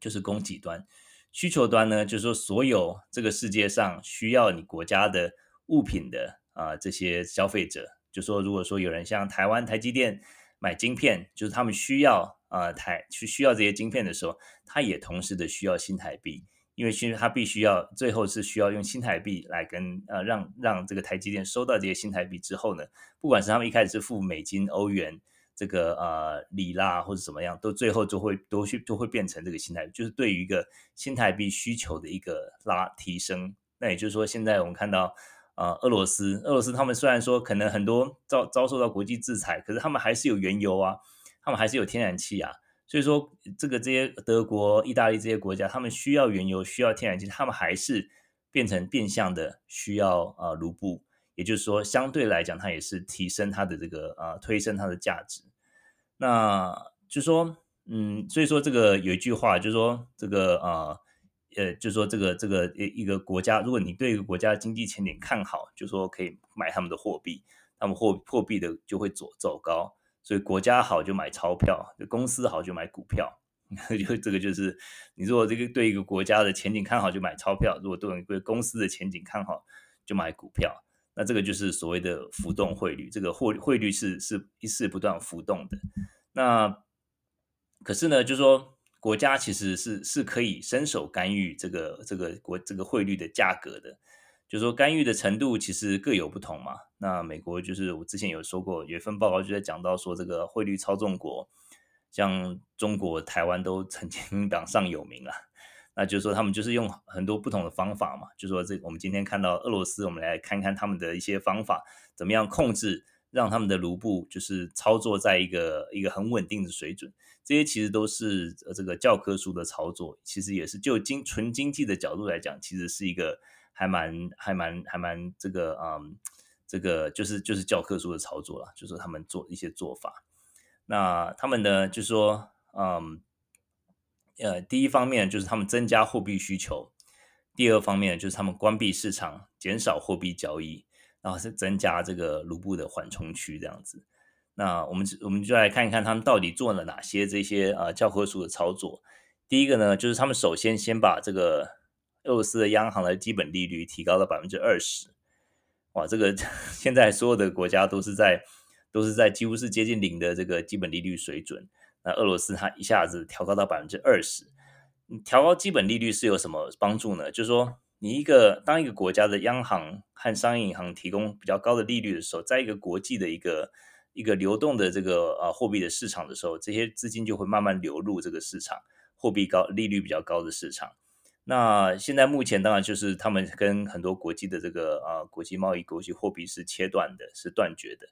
就是供给端。需求端呢，就是说所有这个世界上需要你国家的物品的啊这些消费者，就说如果说有人像台湾台积电买晶片，就是他们需要啊台去需要这些晶片的时候，他也同时的需要新台币，因为其实他必须要最后是需要用新台币来跟呃让让这个台积电收到这些新台币之后呢，不管是他们一开始是付美金、欧元。这个呃，里拉或者怎么样，都最后就会都去都会变成这个新台，就是对于一个新台币需求的一个拉提升。那也就是说，现在我们看到呃，俄罗斯，俄罗斯他们虽然说可能很多遭遭受到国际制裁，可是他们还是有原油啊，他们还是有天然气啊。所以说，这个这些德国、意大利这些国家，他们需要原油，需要天然气，他们还是变成变相的需要呃卢布。也就是说，相对来讲，它也是提升它的这个呃推升它的价值。那就说，嗯，所以说这个有一句话，就是说这个呃，呃，就说这个这个一一个国家，如果你对一个国家经济前景看好，就说可以买他们的货币，他们货货币的就会走走高。所以国家好就买钞票，公司好就买股票。就这个就是，你如果这个对一个国家的前景看好就买钞票，如果对一个公司的前景看好就买股票。那这个就是所谓的浮动汇率，这个汇汇率是是一是不断浮动的。那可是呢，就是说国家其实是是可以伸手干预这个这个国这个汇率的价格的，就是说干预的程度其实各有不同嘛。那美国就是我之前有说过，有一份报告就在讲到说，这个汇率操纵国，像中国、台湾都曾经 榜上有名了。那就是说，他们就是用很多不同的方法嘛。就说，这我们今天看到俄罗斯，我们来看看他们的一些方法，怎么样控制，让他们的卢布就是操作在一个一个很稳定的水准。这些其实都是这个教科书的操作，其实也是就经纯经济的角度来讲，其实是一个还蛮还蛮还蛮这个嗯，这个就是就是教科书的操作了，就是他们做一些做法。那他们呢，就是说嗯。呃，第一方面就是他们增加货币需求，第二方面就是他们关闭市场，减少货币交易，然后是增加这个卢布的缓冲区这样子。那我们我们就来看一看他们到底做了哪些这些呃教科书的操作。第一个呢，就是他们首先先把这个俄罗斯的央行的基本利率提高了百分之二十。哇，这个现在所有的国家都是在都是在几乎是接近零的这个基本利率水准。那俄罗斯它一下子调高到百分之二十，你调高基本利率是有什么帮助呢？就是说，你一个当一个国家的央行和商业银行提供比较高的利率的时候，在一个国际的一个一个流动的这个呃货币的市场的时候，这些资金就会慢慢流入这个市场，货币高利率比较高的市场。那现在目前当然就是他们跟很多国际的这个呃国际贸易、国际货币是切断的，是断绝的，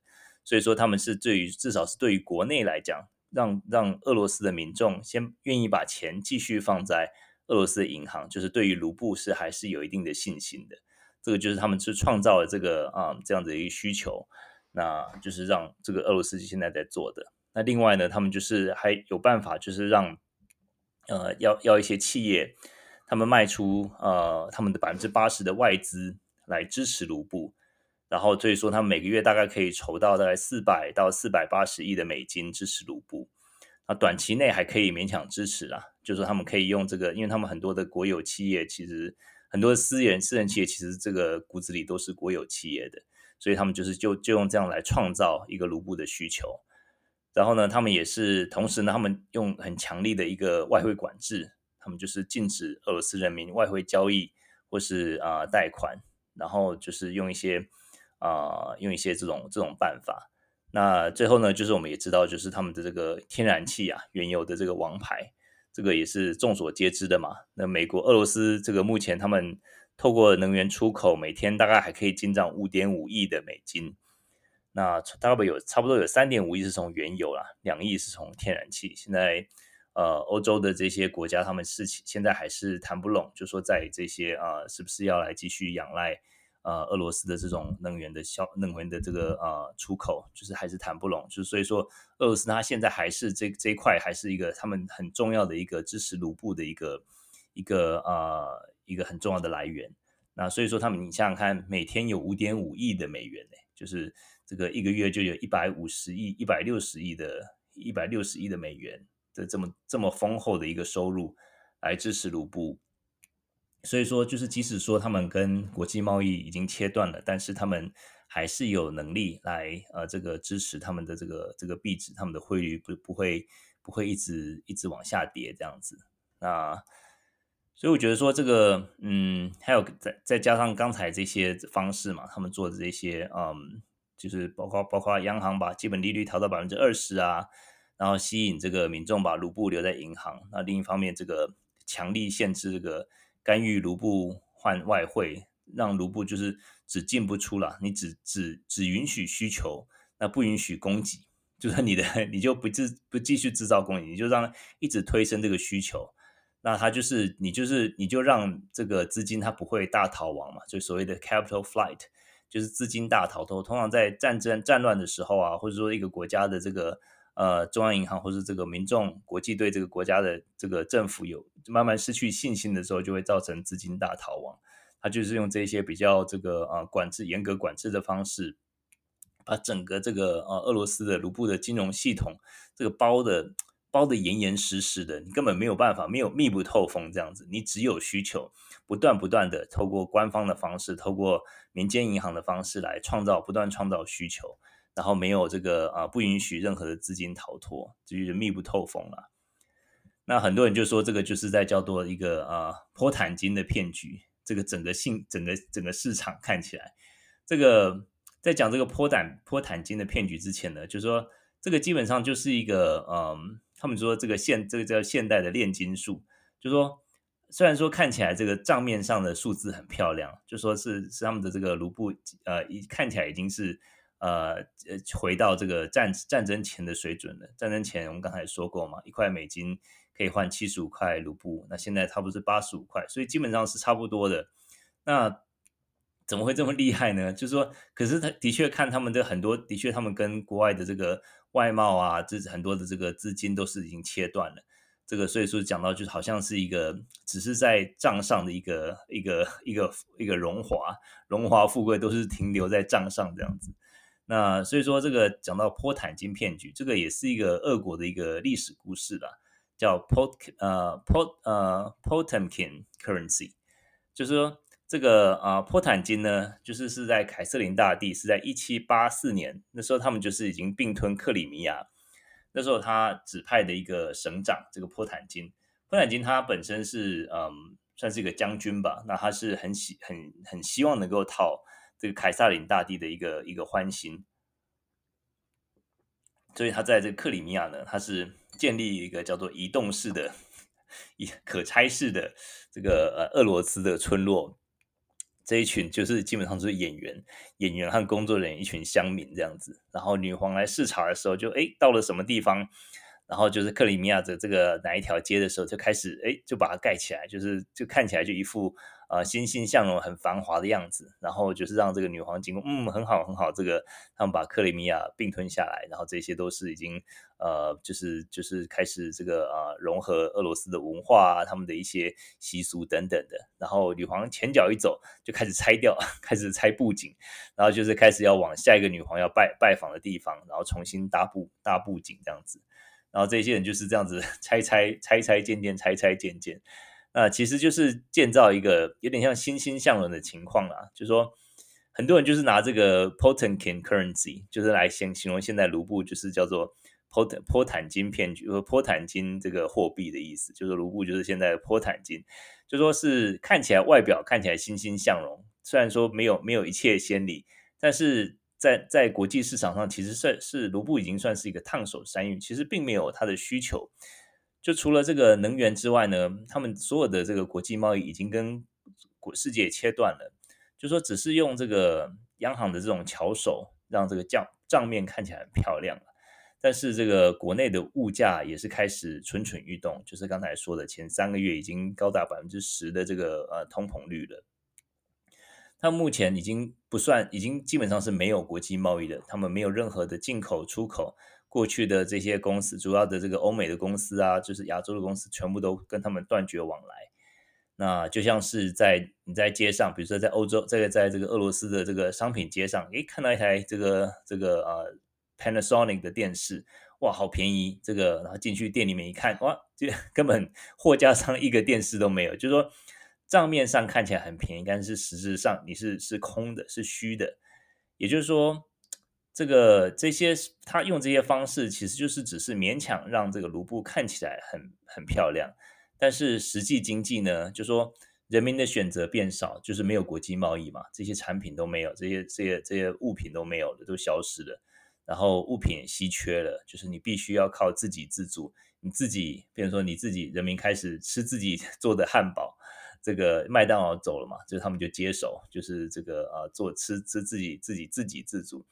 所以说他们是对于至少是对于国内来讲。让让俄罗斯的民众先愿意把钱继续放在俄罗斯的银行，就是对于卢布是还是有一定的信心的。这个就是他们是创造了这个啊、这样的一个需求，那就是让这个俄罗斯现在在做的。那另外呢，他们就是还有办法，就是让呃要要一些企业他们卖出呃他们的百分之八十的外资来支持卢布。然后所以说，他们每个月大概可以筹到大概四百到四百八十亿的美金支持卢布。那短期内还可以勉强支持啦，就是说他们可以用这个，因为他们很多的国有企业，其实很多私人私人企业，其实这个骨子里都是国有企业的，所以他们就是就就用这样来创造一个卢布的需求。然后呢，他们也是同时呢，他们用很强力的一个外汇管制，他们就是禁止俄罗斯人民外汇交易或是啊、贷款，然后就是用一些。啊、用一些这种这种办法。那最后呢，就是我们也知道，就是他们的这个天然气啊，原油的这个王牌，这个也是众所皆知的嘛。那美国、俄罗斯这个目前他们透过能源出口，每天大概还可以进账五点五亿的美金。那大概有差不多有三点五亿是从原油啦，两亿是从天然气。现在呃，欧洲的这些国家，他们是现在还是谈不拢，就说在这些啊、是不是要来继续仰赖？呃，俄罗斯的这种能源的消能源的这个呃出口，就是还是谈不拢，就所以说，俄罗斯它现在还是这这一块还是一个他们很重要的一个支持卢布的一个一个呃一个很重要的来源。那所以说他们，你想想看，每天有五点五亿的美元呢，就是这个一个月就有一百五十亿、一百六十亿的、一百六十亿的美元的这么这么丰厚的一个收入来支持卢布。所以说，就是即使说他们跟国际贸易已经切断了，但是他们还是有能力来呃这个支持他们的这个这个币值，他们的汇率不不会不会一直一直往下跌这样子。那所以我觉得说这个嗯，还有再再加上刚才这些方式嘛，他们做的这些嗯，就是包括包括央行把基本利率调到百分之二十啊，然后吸引这个民众把卢布留在银行。那另一方面，这个强力限制这个。干预卢布换外汇，让卢布就是只进不出了，你只只只允许需求，那不允许供给，就是你的 你就不自不继续制造供给，你就让一直推升这个需求，那它就是你就是你就让这个资金它不会大逃亡嘛，就所谓的 capital flight，就是资金大逃脱。通常在战争战乱的时候啊，或者说一个国家的这个。呃，中央银行或是这个民众、国际对这个国家的这个政府有慢慢失去信心的时候，就会造成资金大逃亡。他就是用这些比较这个呃管制严格管制的方式，把整个这个呃俄罗斯的卢布的金融系统这个包的包的严严实实的，你根本没有办法，没有密不透风这样子。你只有需求，不断不断的透过官方的方式，透过民间银行的方式来创造，不断创造需求。然后没有这个啊，不允许任何的资金逃脱，就是密不透风了。那很多人就说这个就是在叫做一个啊波坦金的骗局。这个整个性整个整个市场看起来，这个在讲这个波坦波坦金的骗局之前呢，就是说这个基本上就是一个嗯，他们说这个现这个叫现代的炼金术，就说虽然说看起来这个账面上的数字很漂亮，就说是是他们的这个卢布呃一看起来已经是。呃，回到这个战战争前的水准了。战争前我们刚才说过嘛，一块美金可以换七十五块卢布，那现在差不多是八十五块，所以基本上是差不多的。那怎么会这么厉害呢？就是说，可是他的确看他们的很多，的确他们跟国外的这个外贸啊，这很多的这个资金都是已经切断了。这个所以说讲到就好像是一个只是在账上的一个一个一个一个荣华荣华富贵都是停留在账上这样子。那所以说，这个讲到波坦金骗局，这个也是一个俄国的一个历史故事啦，叫 Pot 呃 Pot 呃 Potemkin currency，就是说这个啊波坦金呢，就是是在凯瑟琳大帝是在一七八四年，那时候他们就是已经并吞克里米亚，那时候他指派的一个省长，这个波坦金，波坦金他本身是嗯算是一个将军吧，那他是很喜很很希望能够讨。这个凯撒林大帝的一个一个欢心，所以他在这个克里米亚呢，他是建立一个叫做移动式的、一可拆式的这个呃俄罗斯的村落。这一群就是基本上就是演员、演员和工作人员一群乡民这样子。然后女皇来视察的时候就，就哎到了什么地方，然后就是克里米亚的这个哪一条街的时候，就开始哎就把它盖起来，就是就看起来就一副。啊，欣欣向荣、很繁华的样子，然后就是让这个女皇经过，嗯，很好，很好。这个他们把克里米亚并吞下来，然后这些都是已经呃，就是就是开始这个啊、融合俄罗斯的文化啊，他们的一些习俗等等的。然后女皇前脚一走，就开始拆掉，开始拆布景，然后就是开始要往下一个女皇要拜拜访的地方，然后重新搭布搭布景这样子。然后这些人就是这样子拆拆拆拆建建，拆拆建建。啊，其实就是建造一个有点像欣欣向荣的情况啦，就是说很多人就是拿这个 Potemkin currency，就是来形形容现在卢布，就是叫做波波坦金骗局和波坦金这个货币的意思，就是卢布就是现在的波坦金，就说是看起来外表看起来欣欣向荣，虽然说没有没有一切先例，但是在在国际市场上，其实算是卢布已经算是一个烫手山芋，其实并没有它的需求。就除了这个能源之外呢，他们所有的这个国际贸易已经跟国世界切断了。就说只是用这个央行的这种巧手，让这个账账面看起来很漂亮，但是这个国内的物价也是开始蠢蠢欲动。就是刚才说的，前三个月已经高达百分之十的这个呃通膨率了。他目前已经不算，已经基本上是没有国际贸易的，他们没有任何的进口出口。过去的这些公司，主要的这个欧美的公司啊，就是亚洲的公司，全部都跟他们断绝往来。那就像是在你在街上，比如说在欧洲，这个在这个俄罗斯的这个商品街上，诶，看到一台这个这个呃 Panasonic 的电视，哇，好便宜！这个然后进去店里面一看，哇，这根本 货架上一个电视都没有，就是说账面上看起来很便宜，但是实质上你是是空的，是虚的，也就是说。这个这些他用这些方式，其实就是只是勉强让这个卢布看起来很很漂亮，但是实际经济呢，就说人民的选择变少，就是没有国际贸易嘛，这些产品都没有，这些这些这些物品都没有了，都消失了，然后物品稀缺了，就是你必须要靠自给自足，你自己，比如说你自己，人民开始吃自己 做的汉堡，这个麦当劳走了嘛，就是他们就接手，就是这个啊做吃吃自己自己自给自足。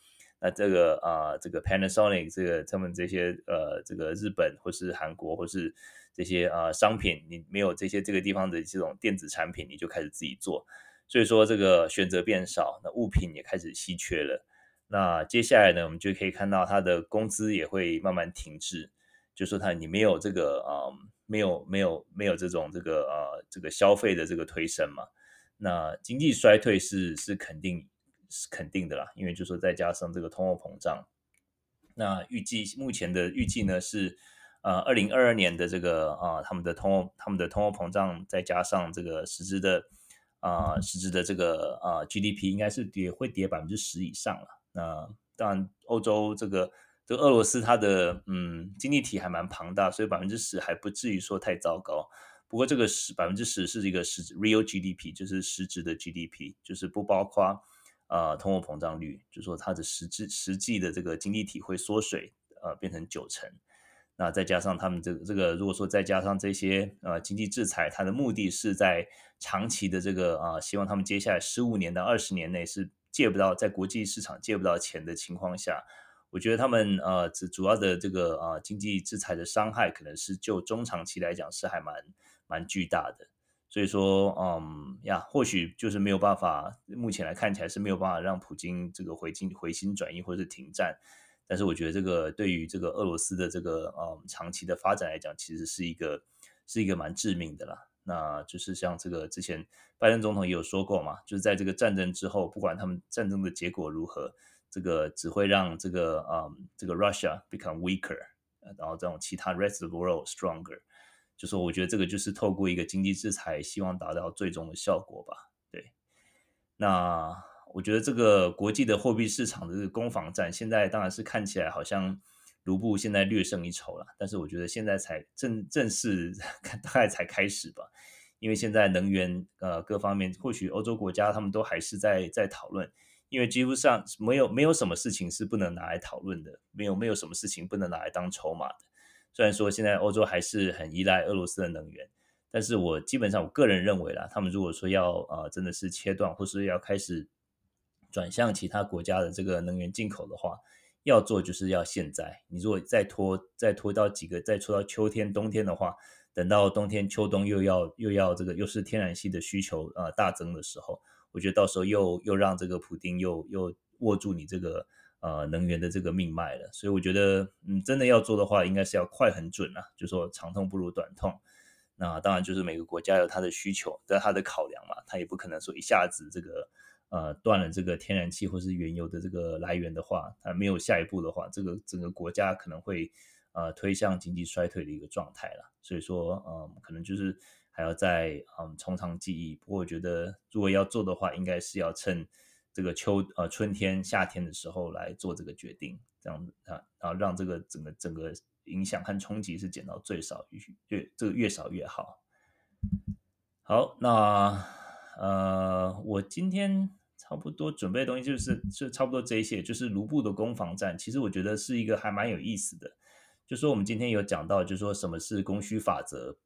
那这个啊、这个 Panasonic，这个他们这些呃，这个日本或是韩国或是这些啊、商品，你没有这些这个地方的这种电子产品，你就开始自己做，所以说这个选择变少，那物品也开始稀缺了。那接下来呢，我们就可以看到它的工资也会慢慢停滞，就说它你没有这个啊、没有没有没有这种这个呃这个消费的这个推升嘛，那经济衰退是是肯定。是肯定的啦，因为就是说再加上这个通货膨胀，那预计目前的预计呢是，呃，二零二二年的这个啊、他们的通货他们的通货膨胀再加上这个实质的啊、实质的这个啊、GDP 应该是跌会跌百分之十以上了。那当然，欧洲这个这个俄罗斯它的嗯经济体还蛮庞大，所以百分之十还不至于说太糟糕。不过这个十百分之十是一个实 real GDP，就是实质的 GDP，就是不包括。啊，通货膨胀率，就是说它的实质实际的这个经济体会缩水，呃，变成九成。那再加上他们这个这个，如果说再加上这些呃经济制裁，它的目的是在长期的这个啊、希望他们接下来十五年到二十年内是借不到在国际市场借不到钱的情况下，我觉得他们呃主主要的这个啊、经济制裁的伤害，可能是就中长期来讲是还蛮蛮巨大的。所以说，嗯呀，或许就是没有办法，目前来看起来是没有办法让普京这个回心回心转意或者是停战。但是我觉得这个对于这个俄罗斯的这个嗯长期的发展来讲，其实是一个是一个蛮致命的啦。那就是像这个之前拜登总统也有说过嘛，就是在这个战争之后，不管他们战争的结果如何，这个只会让这个嗯这个 Russia become weaker，然后这种其他 rest of the world stronger。就说我觉得这个就是透过一个经济制裁，希望达到最终的效果吧。对，那我觉得这个国际的货币市场的这个攻防战，现在当然是看起来好像卢布现在略胜一筹了。但是我觉得现在才正正式 大概才开始吧，因为现在能源呃各方面，或许欧洲国家他们都还是在在讨论，因为几乎上没有没有什么事情是不能拿来讨论的，没有没有什么事情不能拿来当筹码的。虽然说现在欧洲还是很依赖俄罗斯的能源，但是我基本上我个人认为啦，他们如果说要呃真的是切断，或是要开始转向其他国家的这个能源进口的话，要做就是要现在。你如果再拖再拖到几个再拖到秋天冬天的话，等到冬天秋冬又要又要这个又是天然气的需求呃大增的时候，我觉得到时候又又让这个普丁又又握住你这个。呃，能源的这个命脉了，所以我觉得，嗯，真的要做的话，应该是要快很准啊，就说长痛不如短痛。那当然就是每个国家有它的需求，在它的考量嘛，它也不可能说一下子这个呃断了这个天然气或是原油的这个来源的话，它没有下一步的话，这个整个国家可能会呃推向经济衰退的一个状态了。所以说，嗯，可能就是还要再嗯从长计议。不过我觉得，如果要做的话，应该是要趁。这个秋呃春天夏天的时候来做这个决定，这样子啊，然后让这个整个整个影响和冲击是减到最少，越这个越少越好。好，那呃，我今天差不多准备的东西就是就差不多这一些，就是卢布的攻防战。其实我觉得是一个还蛮有意思的，就说我们今天有讲到，就说什么是供需法则，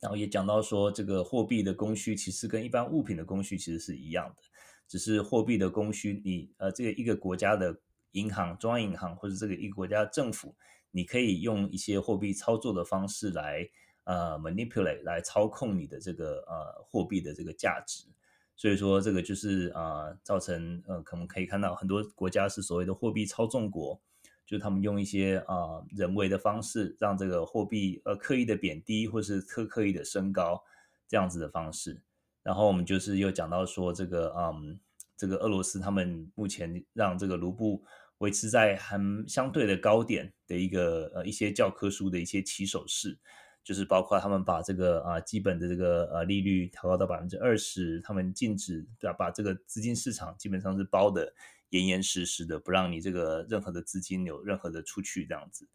然后也讲到说这个货币的供需其实跟一般物品的供需其实是一样的，只是货币的供需，你呃这个一个国家的银行、中央银行或者这个一个国家政府，你可以用一些货币操作的方式来呃 manipulate 来操控你的这个呃货币的这个价值。所以说，这个就是啊、呃，造成呃，可能可以看到很多国家是所谓的货币操纵国，就是他们用一些啊、呃、人为的方式，让这个货币呃刻意的贬低，或是特刻意的升高这样子的方式。然后我们就是又讲到说，这个嗯，这个俄罗斯他们目前让这个卢布维持在很相对的高点的一个呃一些教科书的一些起手式。就是包括他们把这个啊基本的这个呃利率调高到百分之二十，他们禁止对吧？把这个资金市场基本上是包的严严实实的，不让你这个任何的资金有任何的出去这样子。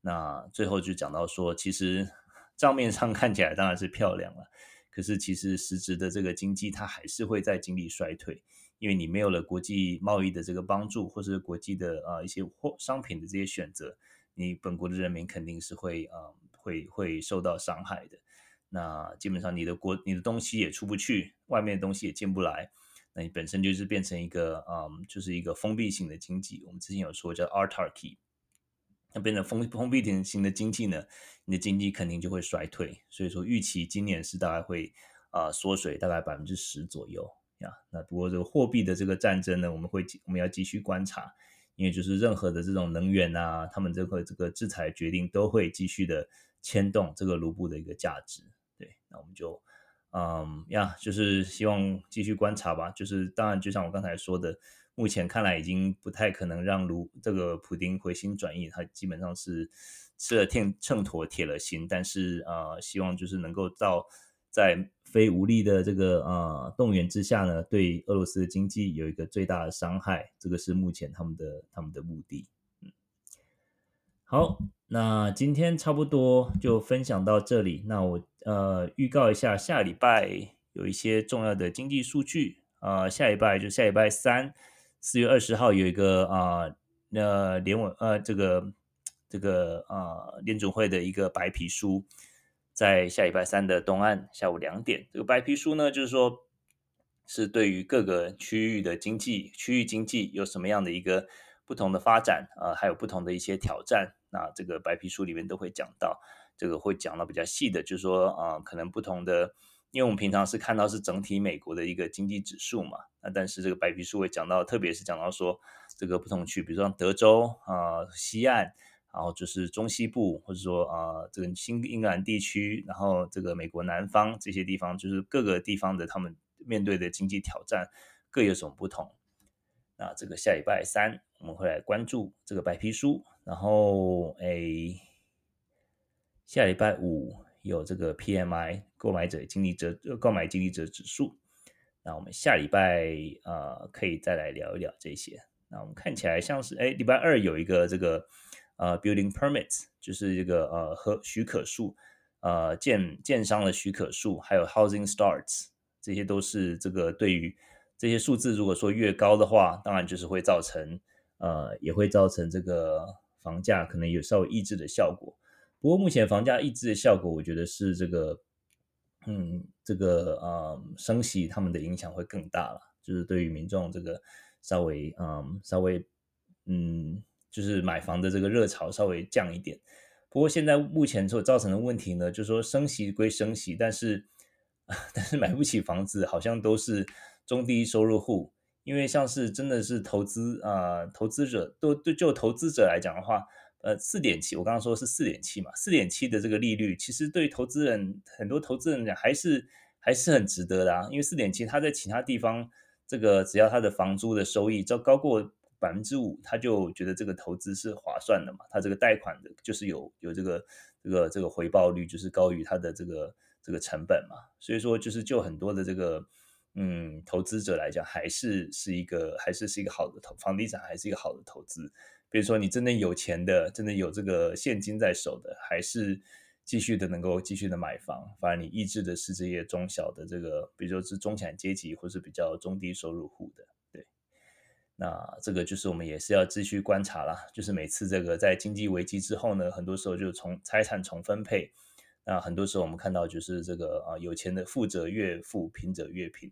那最后就讲到说，其实账面上看起来当然是漂亮了，可是其实实质的这个经济它还是会在经历衰退，因为你没有了国际贸易的这个帮助，或是国际的啊一些货商品的这些选择，你本国的人民肯定是会啊。会会受到伤害的，那基本上你的国你的东西也出不去，外面的东西也进不来，那你本身就是变成一个嗯，就是一个封闭性的经济。我们之前有说叫 autarky，那变成封封闭型的经济呢，你的经济肯定就会衰退。所以说预期今年是大概会啊、缩水大概百分之十左右呀。那不过这个货币的这个战争呢，我们会我们要继续观察，因为就是任何的这种能源啊，他们这个这个制裁决定都会继续的。牵动这个卢布的一个价值，对，那我们就，嗯呀，就是希望继续观察吧。就是当然，就像我刚才说的，目前看来已经不太可能让卢这个普丁回心转意，他基本上是吃了秤秤砣铁了心。但是啊、希望就是能够到在非武力的这个呃动员之下呢，对俄罗斯的经济有一个最大的伤害，这个是目前他们的他们的目的。嗯，好。那今天差不多就分享到这里。那我呃预告一下，下礼拜有一些重要的经济数据啊、呃。下礼拜就下礼拜三，四月二十号有一个啊，那、联委呃这个这个啊、联准会的一个白皮书，在下礼拜三的东岸下午两点。这个白皮书呢，就是说是对于各个区域的经济区域经济有什么样的一个不同的发展啊、还有不同的一些挑战。那这个白皮书里面都会讲到，这个会讲到比较细的，就是说啊、可能不同的，因为我们平常是看到是整体美国的一个经济指数嘛，那但是这个白皮书会讲到，特别是讲到说这个不同区，比如说德州啊、西岸，然后就是中西部，或者说啊、这个新英格兰地区，然后这个美国南方这些地方，就是各个地方的他们面对的经济挑战各有什么不同。那这个下礼拜三我们会来关注这个白皮书。然后，诶，下礼拜五有这个 PMI 购买者经理者购买经理者指数。那我们下礼拜、呃、可以再来聊一聊这些。那我们看起来像是，诶，礼拜二有一个这个呃 Building Permits，就是这个呃和许可数，呃建建商的许可数，还有 Housing Starts，这些都是这个对于这些数字，如果说越高的话，当然就是会造成呃也会造成这个。房价可能有稍微抑制的效果，不过目前房价抑制的效果，我觉得是这个，嗯，这个啊升息他们的影响会更大了，就是对于民众这个稍微嗯稍微嗯就是买房的这个热潮稍微降一点。不过现在目前所造成的问题呢，就是说升息归升息，但是 但是买不起房子，好像都是中低收入户。因为像是真的是投资啊、投资者都对就投资者来讲的话，呃，四点七，我刚刚说是四点七嘛，四点七的这个利率，其实对投资人很多投资人讲还是还是很值得的啊。因为四点七，他在其他地方这个只要他的房租的收益就高过百分之五，他就觉得这个投资是划算的嘛。他这个贷款的就是有有这个这个这个回报率就是高于他的这个这个成本嘛。所以说就是就很多的这个。嗯，投资者来讲，还是是一个，还是是一个好的投，房地产还是一个好的投资。比如说，你真的有钱的，真的有这个现金在手的，还是继续的能够继续的买房。反而你抑制的是这些中小的这个，比如说是中产阶级或是比较中低收入户的。对那这个就是我们也是要继续观察啦，就是每次这个在经济危机之后呢，很多时候就从财产重分配，那很多时候我们看到就是这个啊有钱的富者越富，贫者越贫，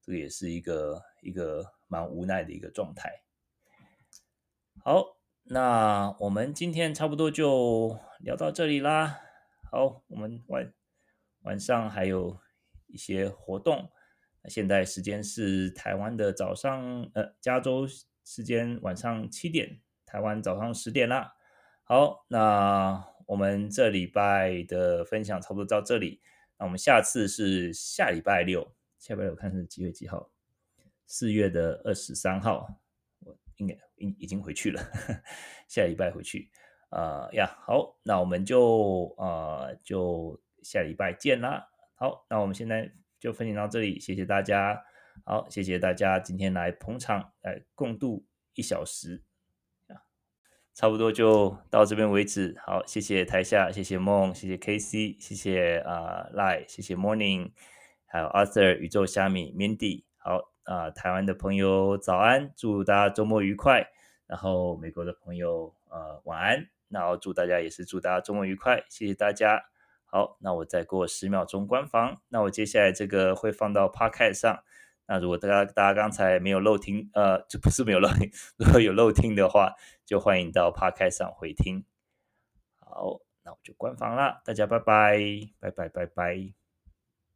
这个也是一个一个蛮无奈的一个状态。好，那我们今天差不多就聊到这里啦。好，我们晚晚上还有一些活动。现在时间是台湾的早上，呃，加州时间晚上七点，台湾早上十点啦。好，那我们这礼拜的分享差不多到这里。那我们下次是下礼拜六，下礼拜六看是几月几号？四月的二十三号，应该已已经回去了，下礼拜回去。啊、呃、呀，好，那我们就啊、呃、就下礼拜见啦。好，那我们现在。就分享到这里，谢谢大家。好，谢谢大家今天来捧场，来共度一小时。差不多就到这边为止。好，谢谢台下，谢谢梦，谢谢 KC，谢谢啊赖，谢谢 Morning，还有 Arthur 宇宙虾米 Mindy。啊、台湾的朋友早安，祝大家周末愉快。然后美国的朋友呃晚安，然后祝大家也是祝大家周末愉快，谢谢大家。好，那我再过十秒钟关房。那我接下来这个会放到 Podcast 上。那如果大家大家刚才没有漏听，呃，这 不是没有漏听，如果有漏听的话，就欢迎到 Podcast 上回听。好，那我就关房了，大家拜拜，拜拜拜拜。